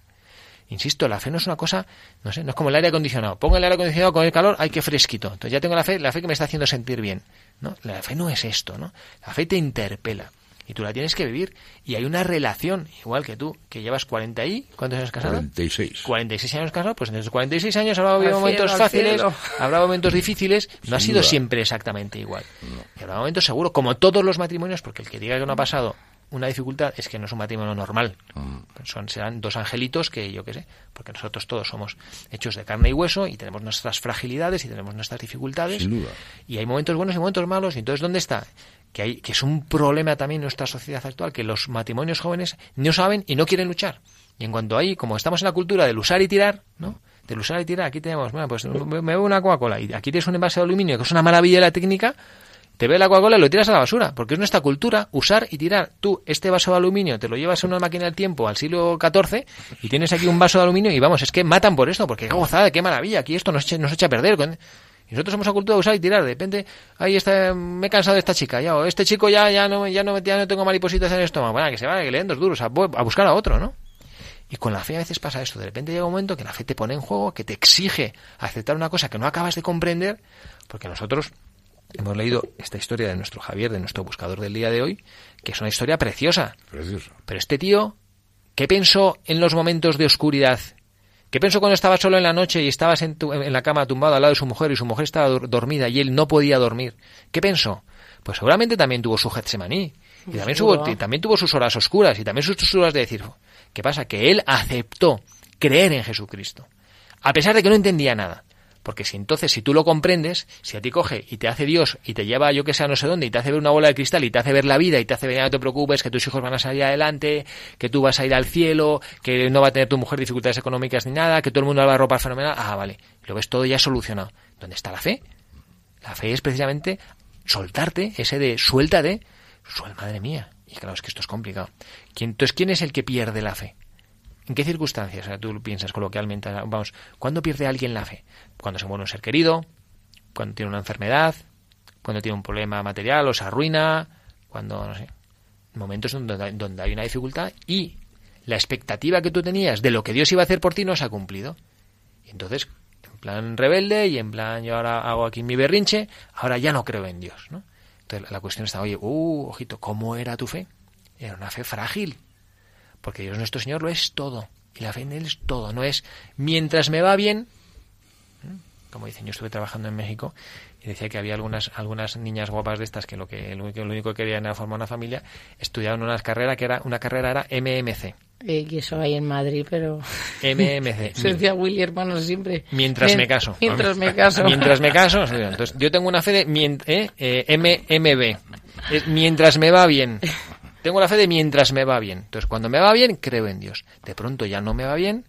Insisto, la fe no es una cosa, no sé, no es como el aire acondicionado. Pongo el aire acondicionado con el calor, hay que fresquito. Entonces ya tengo la fe, la fe que me está haciendo sentir bien. ¿no? La fe no es esto, ¿no? La fe te interpela. Y tú la tienes que vivir. Y hay una relación, igual que tú, que llevas 40 y... ¿Cuántos años casado? 46. 46 años casado, pues en esos 46 años habrá habido momentos cielo, fáciles, habrá momentos difíciles, no ha sido duda. siempre exactamente igual. Y habrá momentos seguro, como todos los matrimonios, porque el que diga que no ha pasado una dificultad es que no es un matrimonio normal. Son, serán dos angelitos que yo qué sé, porque nosotros todos somos hechos de carne y hueso y tenemos nuestras fragilidades y tenemos nuestras dificultades. Sin duda. Y hay momentos buenos y momentos malos. Y entonces, ¿dónde está? Que, hay, que es un problema también en nuestra sociedad actual, que los matrimonios jóvenes no saben y no quieren luchar. Y en cuanto ahí, como estamos en la cultura del usar y tirar, ¿no? Del usar y tirar, aquí tenemos, bueno, pues me bebo una Coca-Cola y aquí tienes un envase de aluminio, que es una maravilla de la técnica, te ve la Coca-Cola y lo tiras a la basura, porque es nuestra cultura usar y tirar. Tú, este vaso de aluminio, te lo llevas a una máquina del tiempo al siglo XIV y tienes aquí un vaso de aluminio y vamos, es que matan por esto, porque qué gozada, qué maravilla, aquí esto nos echa, nos echa a perder. con- nosotros somos a cultura de usar y tirar. De repente, ahí me he cansado de esta chica, ya, o este chico ya, ya no, ya no, ya no tengo maripositas en el estómago. Bueno, que se va, que le den dos duros, a, a buscar a otro, ¿no? Y con la fe a veces pasa esto. De repente llega un momento que la fe te pone en juego, que te exige aceptar una cosa que no acabas de comprender, porque nosotros hemos leído esta historia de nuestro Javier, de nuestro buscador del día de hoy, que es una historia preciosa. Precioso. Pero este tío, ¿qué pensó en los momentos de oscuridad? ¿Qué pensó cuando estaba solo en la noche y estabas en, tu- en la cama tumbado al lado de su mujer y su mujer estaba dur- dormida y él no podía dormir? ¿Qué pensó? Pues seguramente también tuvo su Getsemaní. Y también, tuvo, y también tuvo sus horas oscuras y también sus sus horas de decir, ¿qué pasa? Que él aceptó creer en Jesucristo. A pesar de que no entendía nada. Porque si entonces, si tú lo comprendes, si a ti coge y te hace Dios y te lleva yo que sé a no sé dónde y te hace ver una bola de cristal y te hace ver la vida y te hace ver, "Ah, no te preocupes, que tus hijos van a salir adelante, que tú vas a ir al cielo, que no va a tener tu mujer dificultades económicas ni nada, que todo el mundo va a ropar fenomenal, ah, vale, lo ves todo ya solucionado. ¿Dónde está la fe? La fe es precisamente soltarte, ese de suelta de, suel, madre mía. Y claro, es que esto es complicado. ¿Quién, entonces, ¿quién es el que pierde la fe? ¿En qué circunstancias? O sea, tú piensas coloquialmente, vamos, ¿cuándo pierde alguien la fe? Cuando se muere un ser querido, cuando tiene una enfermedad, cuando tiene un problema material o se arruina, cuando, no sé, momentos donde, donde hay una dificultad y la expectativa que tú tenías de lo que Dios iba a hacer por ti no se ha cumplido. Y entonces, en plan rebelde y en plan yo ahora hago aquí mi berrinche, ahora ya no creo en Dios, ¿no? Entonces la cuestión está, oye, uh, ojito, ¿cómo era tu fe? Era una fe frágil, porque Dios nuestro Señor lo es todo, y la fe en Él es todo, no es mientras me va bien, ¿Mm? como dicen, yo estuve trabajando en México y decía que había algunas algunas niñas guapas de estas que lo que lo único, lo único que querían era formar una familia, estudiaban una carrera que era una carrera era MMC. Eh, que eso hay en Madrid, pero... MMC. Se decía Willy, hermano, siempre. Mientras Mien- me caso. Mientras me caso. Mientras me caso. Entonces, yo tengo una fe de eh, eh, MMB. Es mientras me va bien. Tengo la fe de mientras me va bien. Entonces, cuando me va bien, creo en Dios. De pronto ya no me va bien.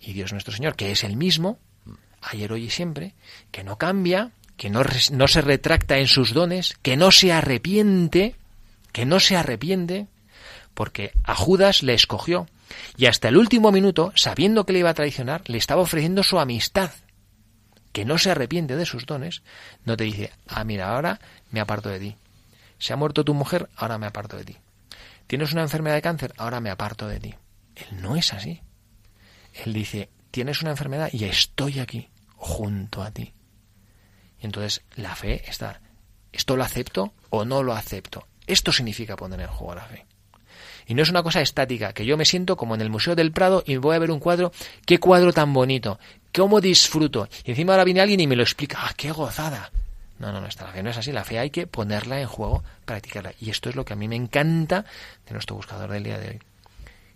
Y Dios nuestro Señor, que es el mismo, ayer, hoy y siempre, que no cambia, que no, no se retracta en sus dones, que no se arrepiente, que no se arrepiente, porque a Judas le escogió y hasta el último minuto, sabiendo que le iba a traicionar, le estaba ofreciendo su amistad, que no se arrepiente de sus dones, no te dice, ah, mira, ahora me aparto de ti. Se ha muerto tu mujer, ahora me aparto de ti. Tienes una enfermedad de cáncer, ahora me aparto de ti. Él no es así. Él dice, tienes una enfermedad y estoy aquí, junto a ti. Y entonces la fe está, ¿esto lo acepto o no lo acepto? Esto significa poner en juego la fe. Y no es una cosa estática, que yo me siento como en el Museo del Prado y voy a ver un cuadro, qué cuadro tan bonito, cómo disfruto. Y encima ahora viene alguien y me lo explica, ¡ah, qué gozada! No, no, no, la fe no es así, la fe hay que ponerla en juego, practicarla. Y esto es lo que a mí me encanta de nuestro buscador del día de hoy,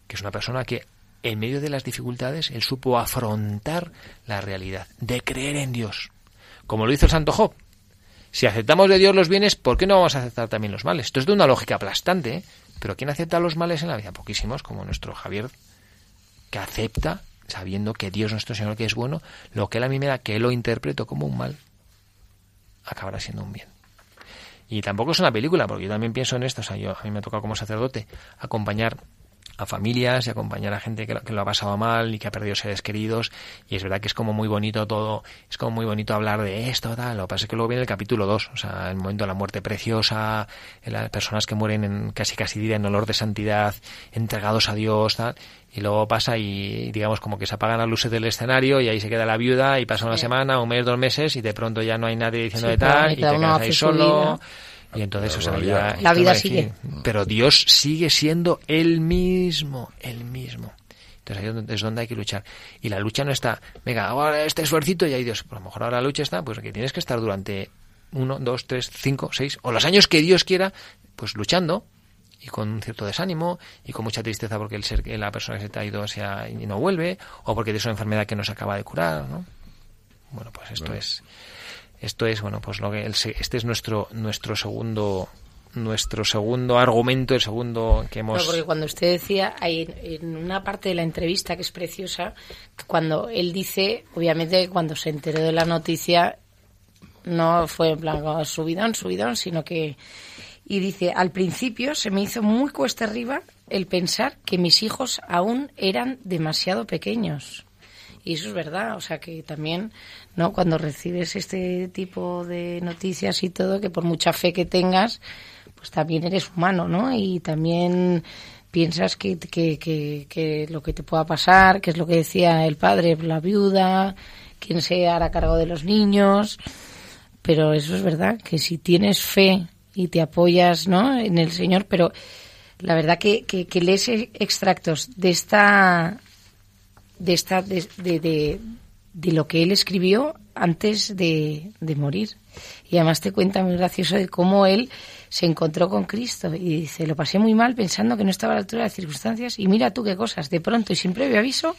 que es una persona que en medio de las dificultades, él supo afrontar la realidad, de creer en Dios, como lo hizo el santo Job. Si aceptamos de Dios los bienes, ¿por qué no vamos a aceptar también los males? Esto es de una lógica aplastante, ¿eh? Pero ¿quién acepta los males en la vida? Poquísimos, como nuestro Javier, que acepta, sabiendo que Dios nuestro Señor, que es bueno, lo que él a mí me da, que él lo interpreto como un mal, acabará siendo un bien. Y tampoco es una película, porque yo también pienso en esto. O sea, yo, a mí me ha tocado como sacerdote acompañar a familias y acompañar a gente que, lo- que lo ha pasado mal y que ha perdido seres queridos. Y es verdad que es como muy bonito todo, es como muy bonito hablar de esto, tal. Lo que pasa es que luego viene el capítulo 2, o sea, el momento de la muerte preciosa, las personas que mueren en casi casi diría en olor de santidad, entregados a Dios, tal. Y luego pasa y digamos como que se apagan las luces del escenario y ahí se queda la viuda y pasa una Sí. semana, un mes, dos meses y de pronto ya no hay nadie diciendo Sí, de tal y te quedas ahí solo. Y entonces, La o sea, ya- La vida sigue. Pero Dios sigue siendo el mismo, el mismo. Entonces ahí es donde- es donde hay que luchar. Y la lucha no está, venga, ahora este esfuercito y ahí Dios. Pues a lo mejor ahora la lucha está, pues que tienes que estar durante uno, dos, tres, cinco, seis, o los años que Dios quiera, pues luchando y con un cierto desánimo y con mucha tristeza porque el ser que la persona que se te ha ido sea, y no vuelve o porque tienes una enfermedad que no se acaba de curar, ¿no? Bueno, pues esto Bueno. es esto es bueno, pues lo que el este es nuestro nuestro segundo nuestro segundo argumento, el segundo que hemos porque cuando usted decía, hay en, una parte de la entrevista que es preciosa, cuando él dice, obviamente cuando se enteró de la noticia, no fue en plan como subidón, subidón, sino que... Y dice, al principio se me hizo muy cuesta arriba el pensar que mis hijos aún eran demasiado pequeños. Y eso es verdad, o sea que también, ¿no? Cuando recibes este tipo de noticias y todo, que por mucha fe que tengas, pues también eres humano, ¿no? Y también piensas que, que, que, lo que te pueda pasar, que es lo que decía el padre, la viuda, quién se hará cargo de los niños, pero eso es verdad, que si tienes fe y te apoyas, ¿no? En el Señor, pero la verdad que, que, que lees extractos de esta de esta de, de, de- lo que él escribió antes de, de morir. Y además te cuenta muy gracioso de cómo él se encontró con Cristo y dice lo pasé muy mal pensando que no estaba a la altura de las circunstancias y mira tú qué cosas. De pronto y sin previo aviso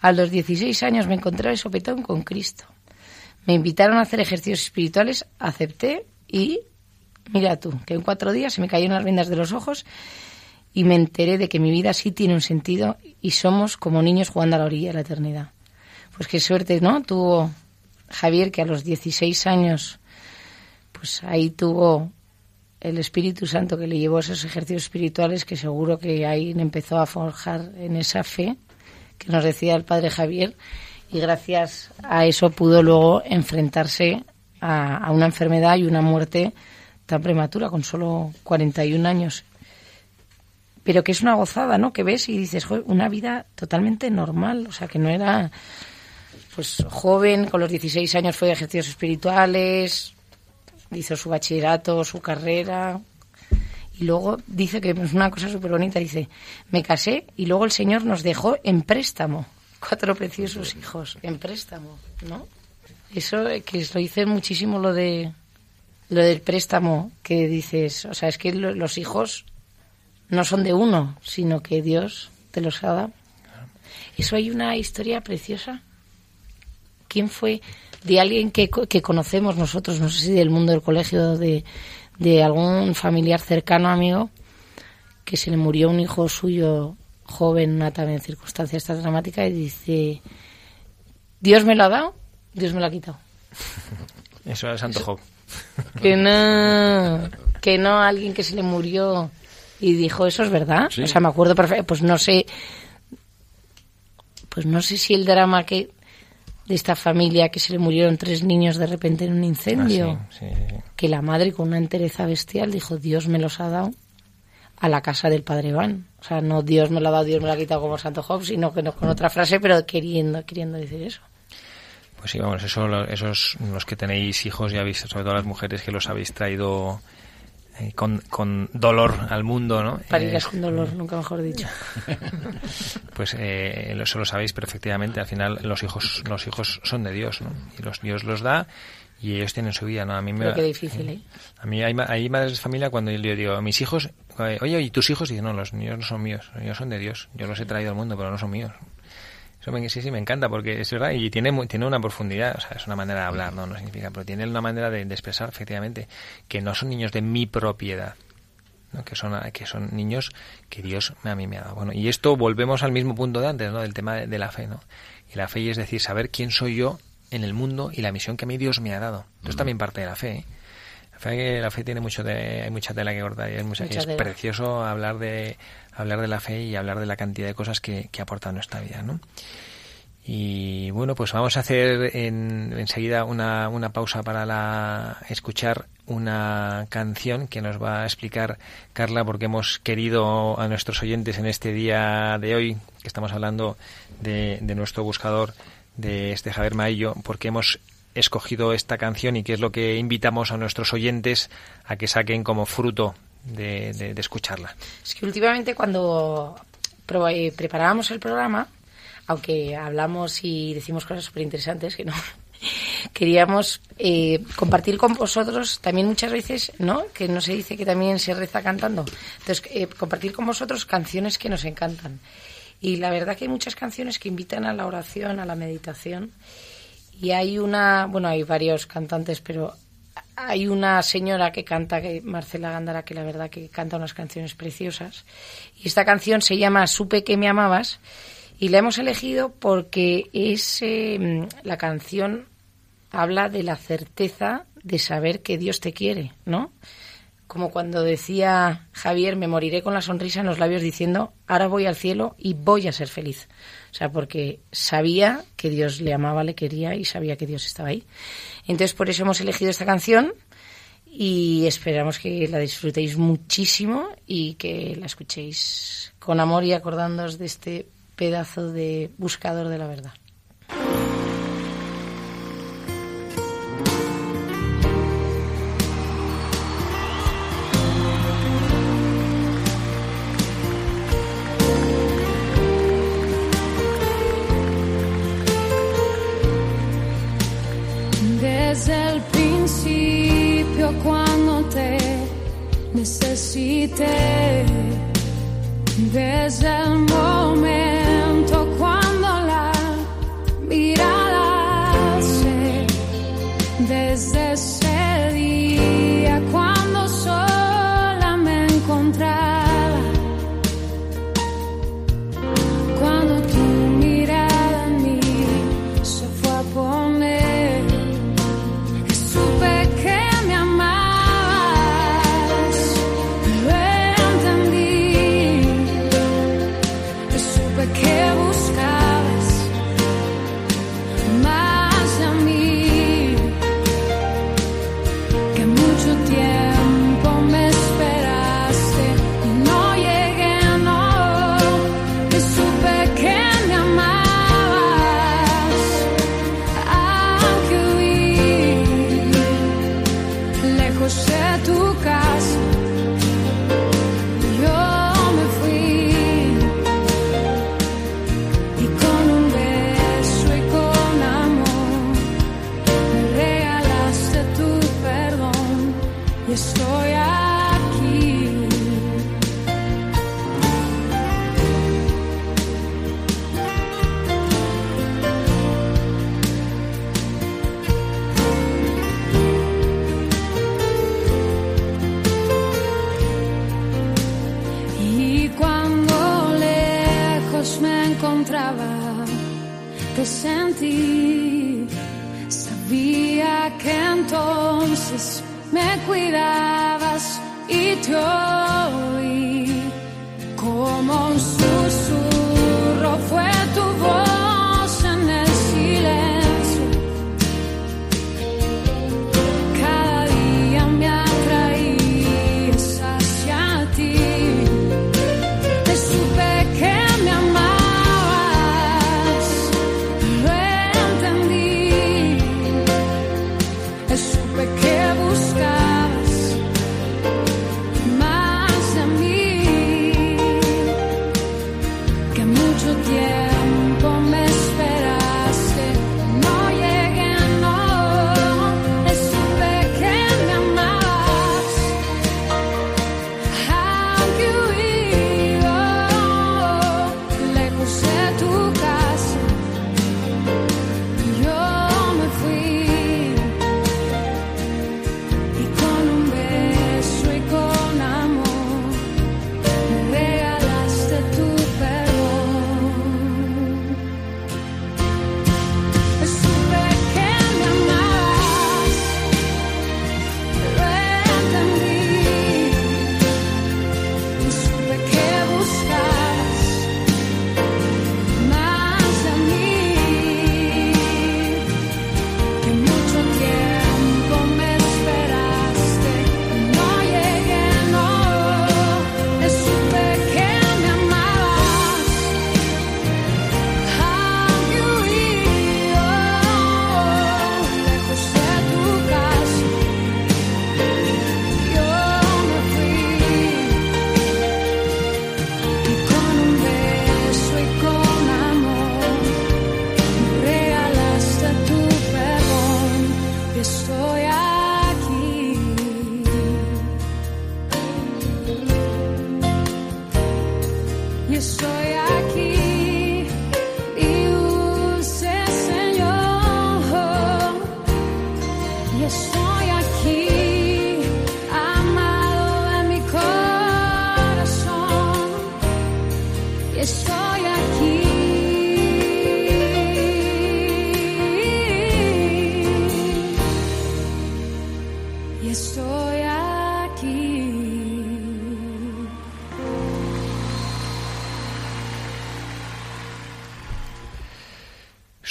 a los 16 años me encontré de sopetón con Cristo. Me invitaron a hacer ejercicios espirituales acepté y mira tú que en cuatro días se me cayeron las vendas de los ojos y me enteré de que mi vida sí tiene un sentido y somos como niños jugando a la orilla de la eternidad. Pues qué suerte, ¿no? Tuvo Javier que a los 16 años, pues ahí tuvo el Espíritu Santo que le llevó a esos ejercicios espirituales que seguro que ahí empezó a forjar en esa fe que nos decía el padre Javier y gracias a eso pudo luego enfrentarse a, a una enfermedad y una muerte tan prematura con solo 41 años pero que es una gozada, ¿no? Que ves y dices, "Joder, una vida totalmente normal, o sea, que no era, pues, joven, con los 16 años fue de ejercicios espirituales, hizo su bachillerato, su carrera, y luego dice que es una cosa súper bonita, dice, me casé y luego el Señor nos dejó en préstamo, cuatro preciosos hijos, en préstamo, ¿no? Eso eh, que lo dice muchísimo lo de lo del préstamo que dices, o sea, es que lo- los hijos no son de uno, sino que Dios te los ha dado. Eso hay una historia preciosa. ¿Quién fue de alguien que, que conocemos nosotros, no sé si del mundo del colegio, de, de algún familiar cercano, amigo, que se le murió un hijo suyo joven, en una también circunstancia esta dramática, y dice, Dios me lo ha dado, Dios me lo ha quitado. eso era Santo Job. Que no, que no alguien que se le murió y dijo, eso es verdad. Sí. O sea, me acuerdo perfecto, pues no sé, pues no sé si el drama que de esta familia que se le murieron tres niños de repente en un incendio, Ah, sí, sí, que la madre con una entereza bestial dijo, Dios me los ha dado a la casa del padre Van. O sea, no Dios me lo ha dado, Dios me lo ha quitado como Santo Job, sino que no, con otra frase, pero queriendo, queriendo decir eso. Pues sí, vamos, eso, esos, los que tenéis hijos, ya habéis, sobre todo las mujeres que los habéis traído eh, con, con dolor al mundo, ¿no? Parirás Eh, con dolor, nunca mejor dicho. pues eh, eso lo sabéis perfectamente. Al final los hijos, los hijos son de Dios, ¿no? Y los Dios los da y ellos tienen su vida, ¿no? A mí me, Pero qué difícil, ¿eh? A mí hay, hay madres de familia cuando yo digo a mis hijos, eh, oye, ¿y tus hijos? Y dicen, no, los niños no son míos, ellos son de Dios. Yo los he traído al mundo, pero no son míos. Eso me, sí, sí, me encanta porque es verdad y tiene, tiene una profundidad, o sea, es una manera de hablar, no, no significa, pero tiene una manera de, de expresar efectivamente que no son niños de mi propiedad, ¿no? que son que son niños que Dios a mí me ha dado. Bueno, y esto volvemos al mismo punto de antes, ¿no? Del tema de, de la fe, ¿no? Y la fe es decir, saber quién soy yo en el mundo y la misión que a mí Dios me ha dado. Esto es también parte de la fe. ¿eh? La fe, la fe tiene mucho de, hay mucha tela que cortar y es, mucha- Mucha es precioso hablar de hablar de la fe y hablar de la cantidad de cosas que, que aporta a nuestra vida, ¿no? Y bueno, pues vamos a hacer en, enseguida una, una pausa para la, escuchar una canción que nos va a explicar Carla porque hemos querido a nuestros oyentes en este día de hoy, que estamos hablando de, de nuestro buscador, de este Javier Maillo, porque hemos escogido esta canción y qué es lo que invitamos a nuestros oyentes a que saquen como fruto de, escucharla. Es que últimamente cuando eh, preparábamos el programa, aunque hablamos y decimos cosas súper interesantes, que no, queríamos eh, compartir con vosotros también muchas veces, ¿no? Que no se dice que también se reza cantando. Entonces, eh, compartir con vosotros canciones que nos encantan. Y la verdad que hay muchas canciones que invitan a la oración, a la meditación. Y hay una, bueno, hay varios cantantes, pero hay una señora que canta, que Marcela Gándara, que la verdad que canta unas canciones preciosas. Y esta canción se llama Supe que me amabas. Y la hemos elegido porque es eh, la canción habla de la certeza de saber que Dios te quiere, ¿no? Como cuando decía Javier, me moriré con la sonrisa en los labios diciendo, ahora voy al cielo y voy a ser feliz. O sea, porque sabía que Dios le amaba, le quería y sabía que Dios estaba ahí. Entonces, por eso hemos elegido esta canción y esperamos que la disfrutéis muchísimo y que la escuchéis con amor y acordándoos de este pedazo de buscador de la verdad. Necesité, desde el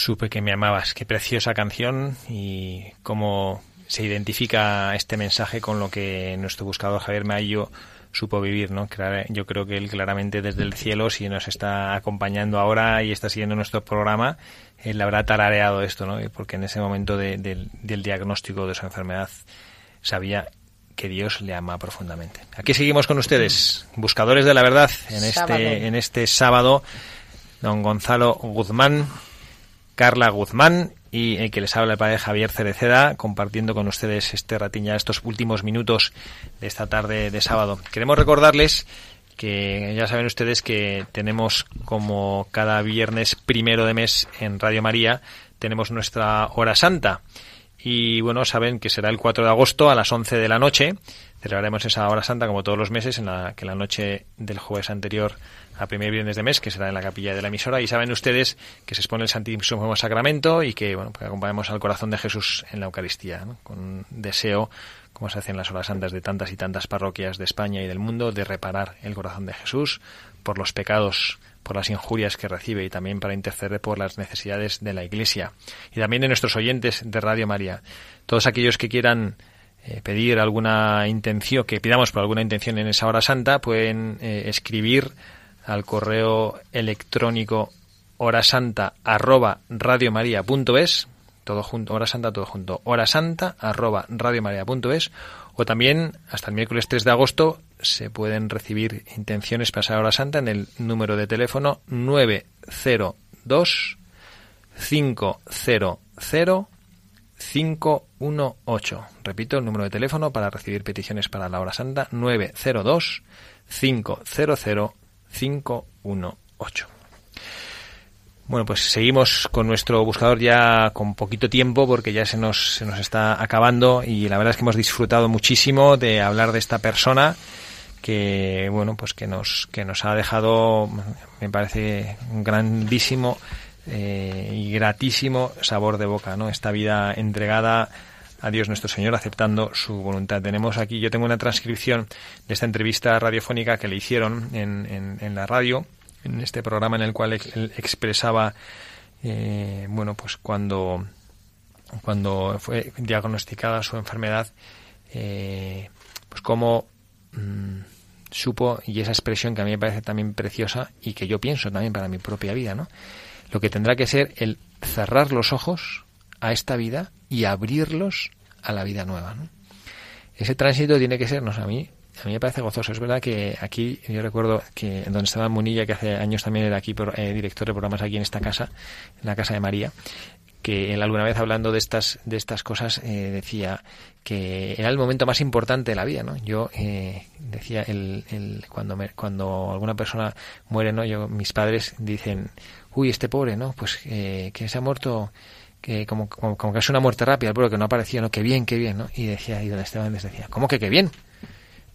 Supe que me amabas. Qué preciosa canción y cómo se identifica este mensaje con lo que nuestro buscador Javier Mayo supo vivir, ¿no? Yo creo que él claramente desde el cielo, si nos está acompañando ahora y está siguiendo nuestro programa, él habrá tarareado esto, ¿no? Porque en ese momento de- del, del diagnóstico de su enfermedad sabía que Dios le ama profundamente. Aquí seguimos con ustedes, buscadores de la verdad, en Sábado. este, en este sábado, don Gonzalo Guzmán, Carla Guzmán y el que les habla el padre Javier Cereceda, compartiendo con ustedes este ratín ya estos últimos minutos de esta tarde de sábado. Queremos recordarles que ya saben ustedes que tenemos como cada viernes primero de mes en Radio María, tenemos nuestra hora santa. Y bueno, saben que será el 4 de agosto a las 11 de la noche. Celebraremos esa hora santa como todos los meses, en la que la noche del jueves anterior a primer viernes de mes, que será en la capilla de la emisora. Y saben ustedes que se expone el Santísimo Sacramento y que bueno, pues acompañamos al corazón de Jesús en la Eucaristía, con un deseo, como se hace en las horas santas de tantas y tantas parroquias de España y del mundo, de reparar el corazón de Jesús por los pecados por las injurias que recibe y también para interceder por las necesidades de la Iglesia y también de nuestros oyentes de Radio María. Todos aquellos que quieran eh, pedir alguna intención, que pidamos por alguna intención en esa hora santa, pueden eh, escribir al correo electrónico horasanta arroba radiomaria.es todo junto, hora santa todo junto, hora santa arroba radiomaria.es o también hasta el miércoles 3 de agosto se pueden recibir intenciones para esa hora santa en el número de teléfono 902 500 518. Repito, el número de teléfono para recibir peticiones para la hora santa 902 500 518. Bueno, pues seguimos con nuestro buscador ya con poquito tiempo porque ya se nos, se nos está acabando y la verdad es que hemos disfrutado muchísimo de hablar de esta persona que bueno pues que nos que nos ha dejado me parece un grandísimo eh, y gratísimo sabor de boca no esta vida entregada a Dios nuestro Señor aceptando su voluntad. Tenemos aquí yo tengo una transcripción de esta entrevista radiofónica que le hicieron en, en, en la radio en este programa en el cual él expresaba eh, bueno pues cuando cuando fue diagnosticada su enfermedad eh, pues cómo mmm, supo y esa expresión que a mí me parece también preciosa y que yo pienso también para mi propia vida no lo que tendrá que ser el cerrar los ojos a esta vida y abrirlos a la vida nueva ese tránsito tiene que ser no sé, a mí a mí me parece gozoso. Es verdad que aquí, yo recuerdo que donde estaba Munilla, que hace años también era aquí eh, director de programas aquí en esta casa, en la casa de María, que él alguna vez hablando de estas de estas cosas eh, decía que era el momento más importante de la vida, ¿no? Yo eh, decía el, el, cuando me, cuando alguna persona muere, ¿no? Yo mis padres dicen, uy, este pobre, ¿no? Pues eh, que se ha muerto que como, como, como, que es una muerte rápida, pero que no aparecía, ¿no? Qué bien, qué bien, ¿no? Y decía, y don Esteban les decía, ¿cómo que qué bien?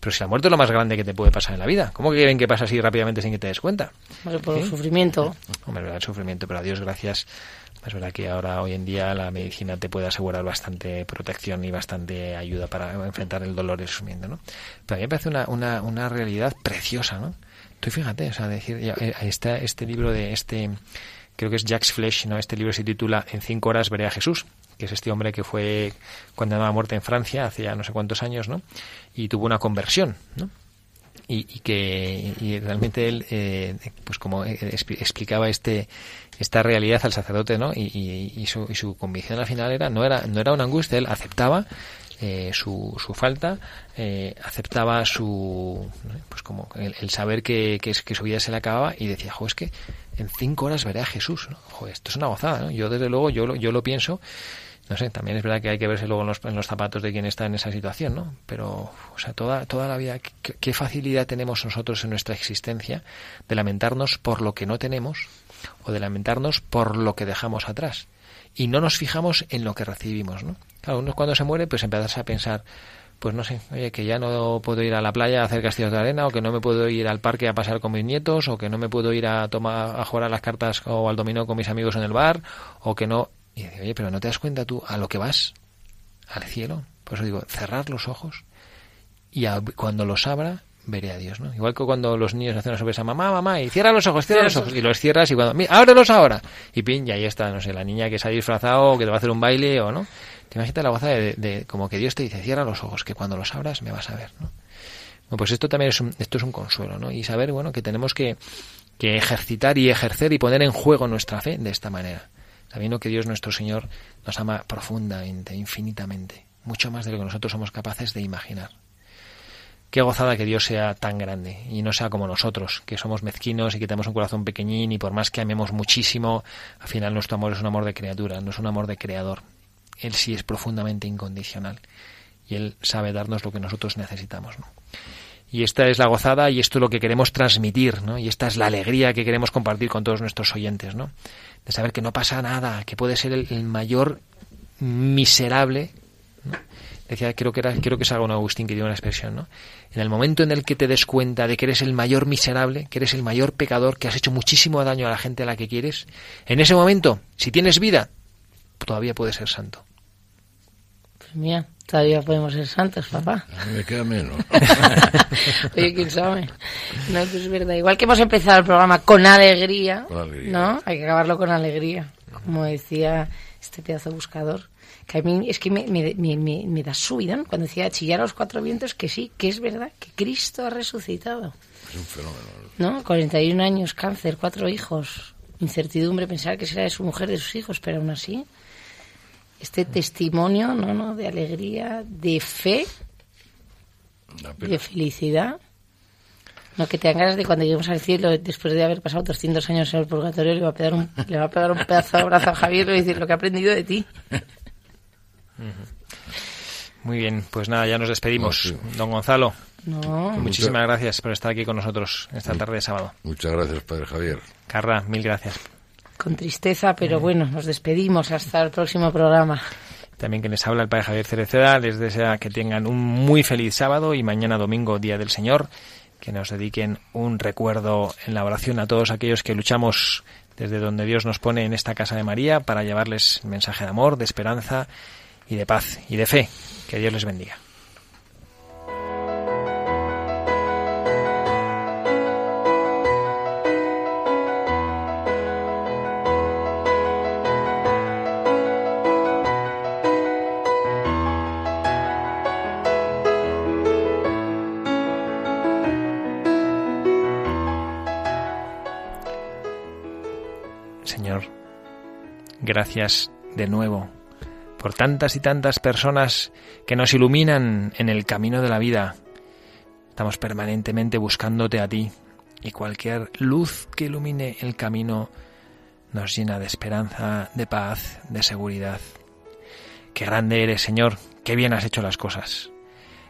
Pero si la muerte es lo más grande que te puede pasar en la vida, ¿cómo que quieren que pasa así rápidamente sin que te des cuenta? Por ¿Sí? el sufrimiento. Hombre, verdad, el sufrimiento, pero a Dios gracias. Es verdad que ahora, hoy en día, la medicina te puede asegurar bastante protección y bastante ayuda para enfrentar el dolor y el sufrimiento, ¿no? Pero a mí me parece una, una, una realidad preciosa, ¿no? Tú fíjate, o sea, decir, ya, está este libro de este, creo que es Jacques Flesch, ¿no? Este libro se titula En cinco horas veré a Jesús que es este hombre que fue condenado a muerte en Francia hace ya no sé cuántos años, ¿no? Y tuvo una conversión, ¿no? Y, y que y realmente él, eh, pues como explicaba este esta realidad al sacerdote, ¿no? Y, y, su, y su convicción al final era no era no era una angustia, él aceptaba eh, su, su falta, eh, aceptaba su pues como el, saber que, que, que, su vida se le acababa y decía, jo, es que en cinco horas veré a Jesús, ¿no? Jo, esto es una gozada, ¿no? Yo desde luego yo lo, yo lo pienso no sé, también es verdad que hay que verse luego en los, en los, zapatos de quien está en esa situación, ¿no? Pero, o sea, toda, toda la vida, ¿qué, ¿qué, facilidad tenemos nosotros en nuestra existencia de lamentarnos por lo que no tenemos o de lamentarnos por lo que dejamos atrás? Y no nos fijamos en lo que recibimos, ¿no? Claro, uno cuando se muere, pues empiezas a pensar, pues no sé, oye, que ya no puedo ir a la playa a hacer castillos de arena, o que no me puedo ir al parque a pasar con mis nietos, o que no me puedo ir a tomar, a jugar a las cartas o al dominó con mis amigos en el bar, o que no, y dice, oye, pero ¿no te das cuenta tú a lo que vas? Al cielo. Por eso digo, cerrar los ojos y a, cuando los abra, veré a Dios, ¿no? Igual que cuando los niños hacen una sorpresa, mamá, mamá, y cierra los ojos, cierra los ojos, y los cierras y cuando, mira, ábrelos ahora, y pin, y ahí está, no sé, la niña que se ha disfrazado, o que te va a hacer un baile, o no. Te imaginas la gozada de, de- como que Dios te dice, cierra los ojos, que cuando los abras me vas a ver, ¿no? Bueno, pues esto también es un, esto es un consuelo, ¿no? Y saber, bueno, que tenemos que, que ejercitar y ejercer y poner en juego nuestra fe de esta manera. Sabiendo que Dios nuestro Señor nos ama profundamente, infinitamente, mucho más de lo que nosotros somos capaces de imaginar. Qué gozada que Dios sea tan grande y no sea como nosotros, que somos mezquinos y que tenemos un corazón pequeñín y por más que amemos muchísimo, al final nuestro amor es un amor de criatura, no es un amor de creador. Él sí es profundamente incondicional y Él sabe darnos lo que nosotros necesitamos. Y esta es la gozada y esto es lo que queremos transmitir, ¿no? Y esta es la alegría que queremos compartir con todos nuestros oyentes, ¿no? De saber que no pasa nada, que puede ser el, mayor miserable. Decía, creo que creo que es algo Agustín que dio una expresión, ¿no? En el momento en el que te des cuenta de que eres el mayor miserable, que eres el mayor pecador, que has hecho muchísimo daño a la gente a la que quieres, en ese momento, si tienes vida, todavía puedes ser santo. Mira, todavía podemos ser santos, papá. A mí me queda menos. Oye, quién sabe. No, pues es verdad. Igual que hemos empezado el programa con alegría, Con alegría. ¿no? Hay que acabarlo con alegría. Como decía este pedazo buscador. Que a mí es que me, me, me, me- me da subidón cuando decía chillar a los cuatro vientos que sí, que es verdad, que Cristo ha resucitado. Es un fenómeno. ¿No? 41 años, cáncer, cuatro hijos, incertidumbre, pensar que será de su mujer, de sus hijos, pero aún así, este testimonio, ¿no? ¿no? De alegría, de fe, de felicidad. No que te dan ganas de cuando lleguemos al cielo, después de haber pasado 200 años en el purgatorio, le va a pegar un, le va a pegar un pedazo de abrazo a Javier y le va a decir lo que he aprendido de ti. Muy bien, pues nada, ya nos despedimos. Oh, sí. Don Gonzalo, No, muchísimas gracias por estar aquí con nosotros esta tarde de sábado. Muchas gracias, Padre Javier. Carra, mil gracias. Con tristeza, pero bueno, nos despedimos hasta el próximo programa. También que les habla el Padre Javier Cereceda, les desea que tengan un muy feliz sábado y mañana domingo, Día del Señor, que nos dediquen un recuerdo en la oración a todos aquellos que luchamos desde donde Dios nos pone en esta casa de María para llevarles mensaje de amor, de esperanza y de paz y de fe. Que Dios les bendiga. Gracias de nuevo por tantas y tantas personas que nos iluminan en el camino de la vida. Estamos permanentemente buscándote a ti y cualquier luz que ilumine el camino nos llena de esperanza, de paz, de seguridad. Qué grande eres, Señor, qué bien has hecho las cosas.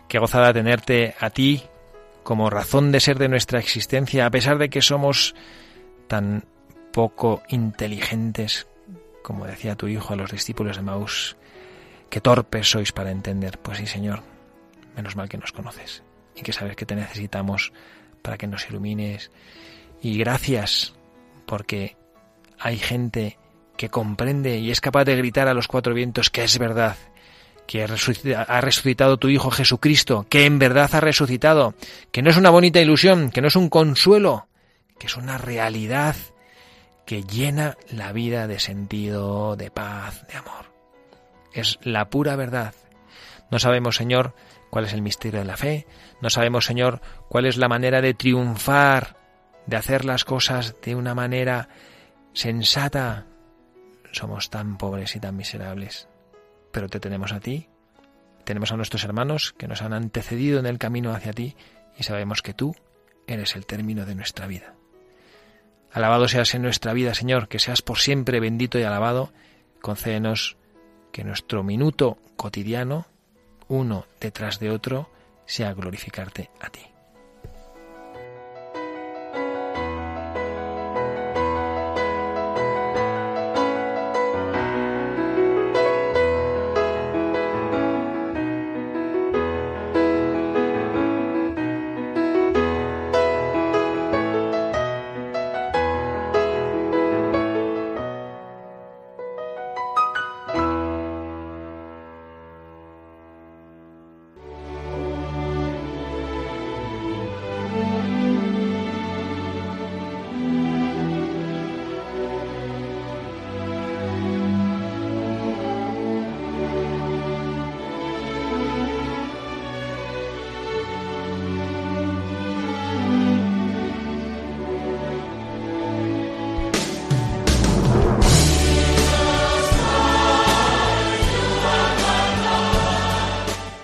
Qué gozada tenerte a ti como razón de ser de nuestra existencia, a pesar de que somos tan poco inteligentes, como decía tu hijo a los discípulos de Maús, qué torpes sois para entender. Pues sí, Señor, menos mal que nos conoces y que sabes que te necesitamos para que nos ilumines. Y gracias, porque hay gente que comprende y es capaz de gritar a los cuatro vientos que es verdad, que ha resucita- ha resucitado tu Hijo Jesucristo, que en verdad ha resucitado, que no es una bonita ilusión, que no es un consuelo, que es una realidad que llena la vida de sentido, de paz, de amor. Es la pura verdad. No sabemos, Señor, cuál es el misterio de la fe, no sabemos, Señor, cuál es la manera de triunfar, de hacer las cosas de una manera sensata. Somos tan pobres y tan miserables, pero te tenemos a ti, tenemos a nuestros hermanos que nos han antecedido en el camino hacia ti y sabemos que tú eres el término de nuestra vida. Alabado seas en nuestra vida, Señor, que seas por siempre bendito y alabado. Concédenos que nuestro minuto cotidiano, uno detrás de otro, sea glorificarte a ti.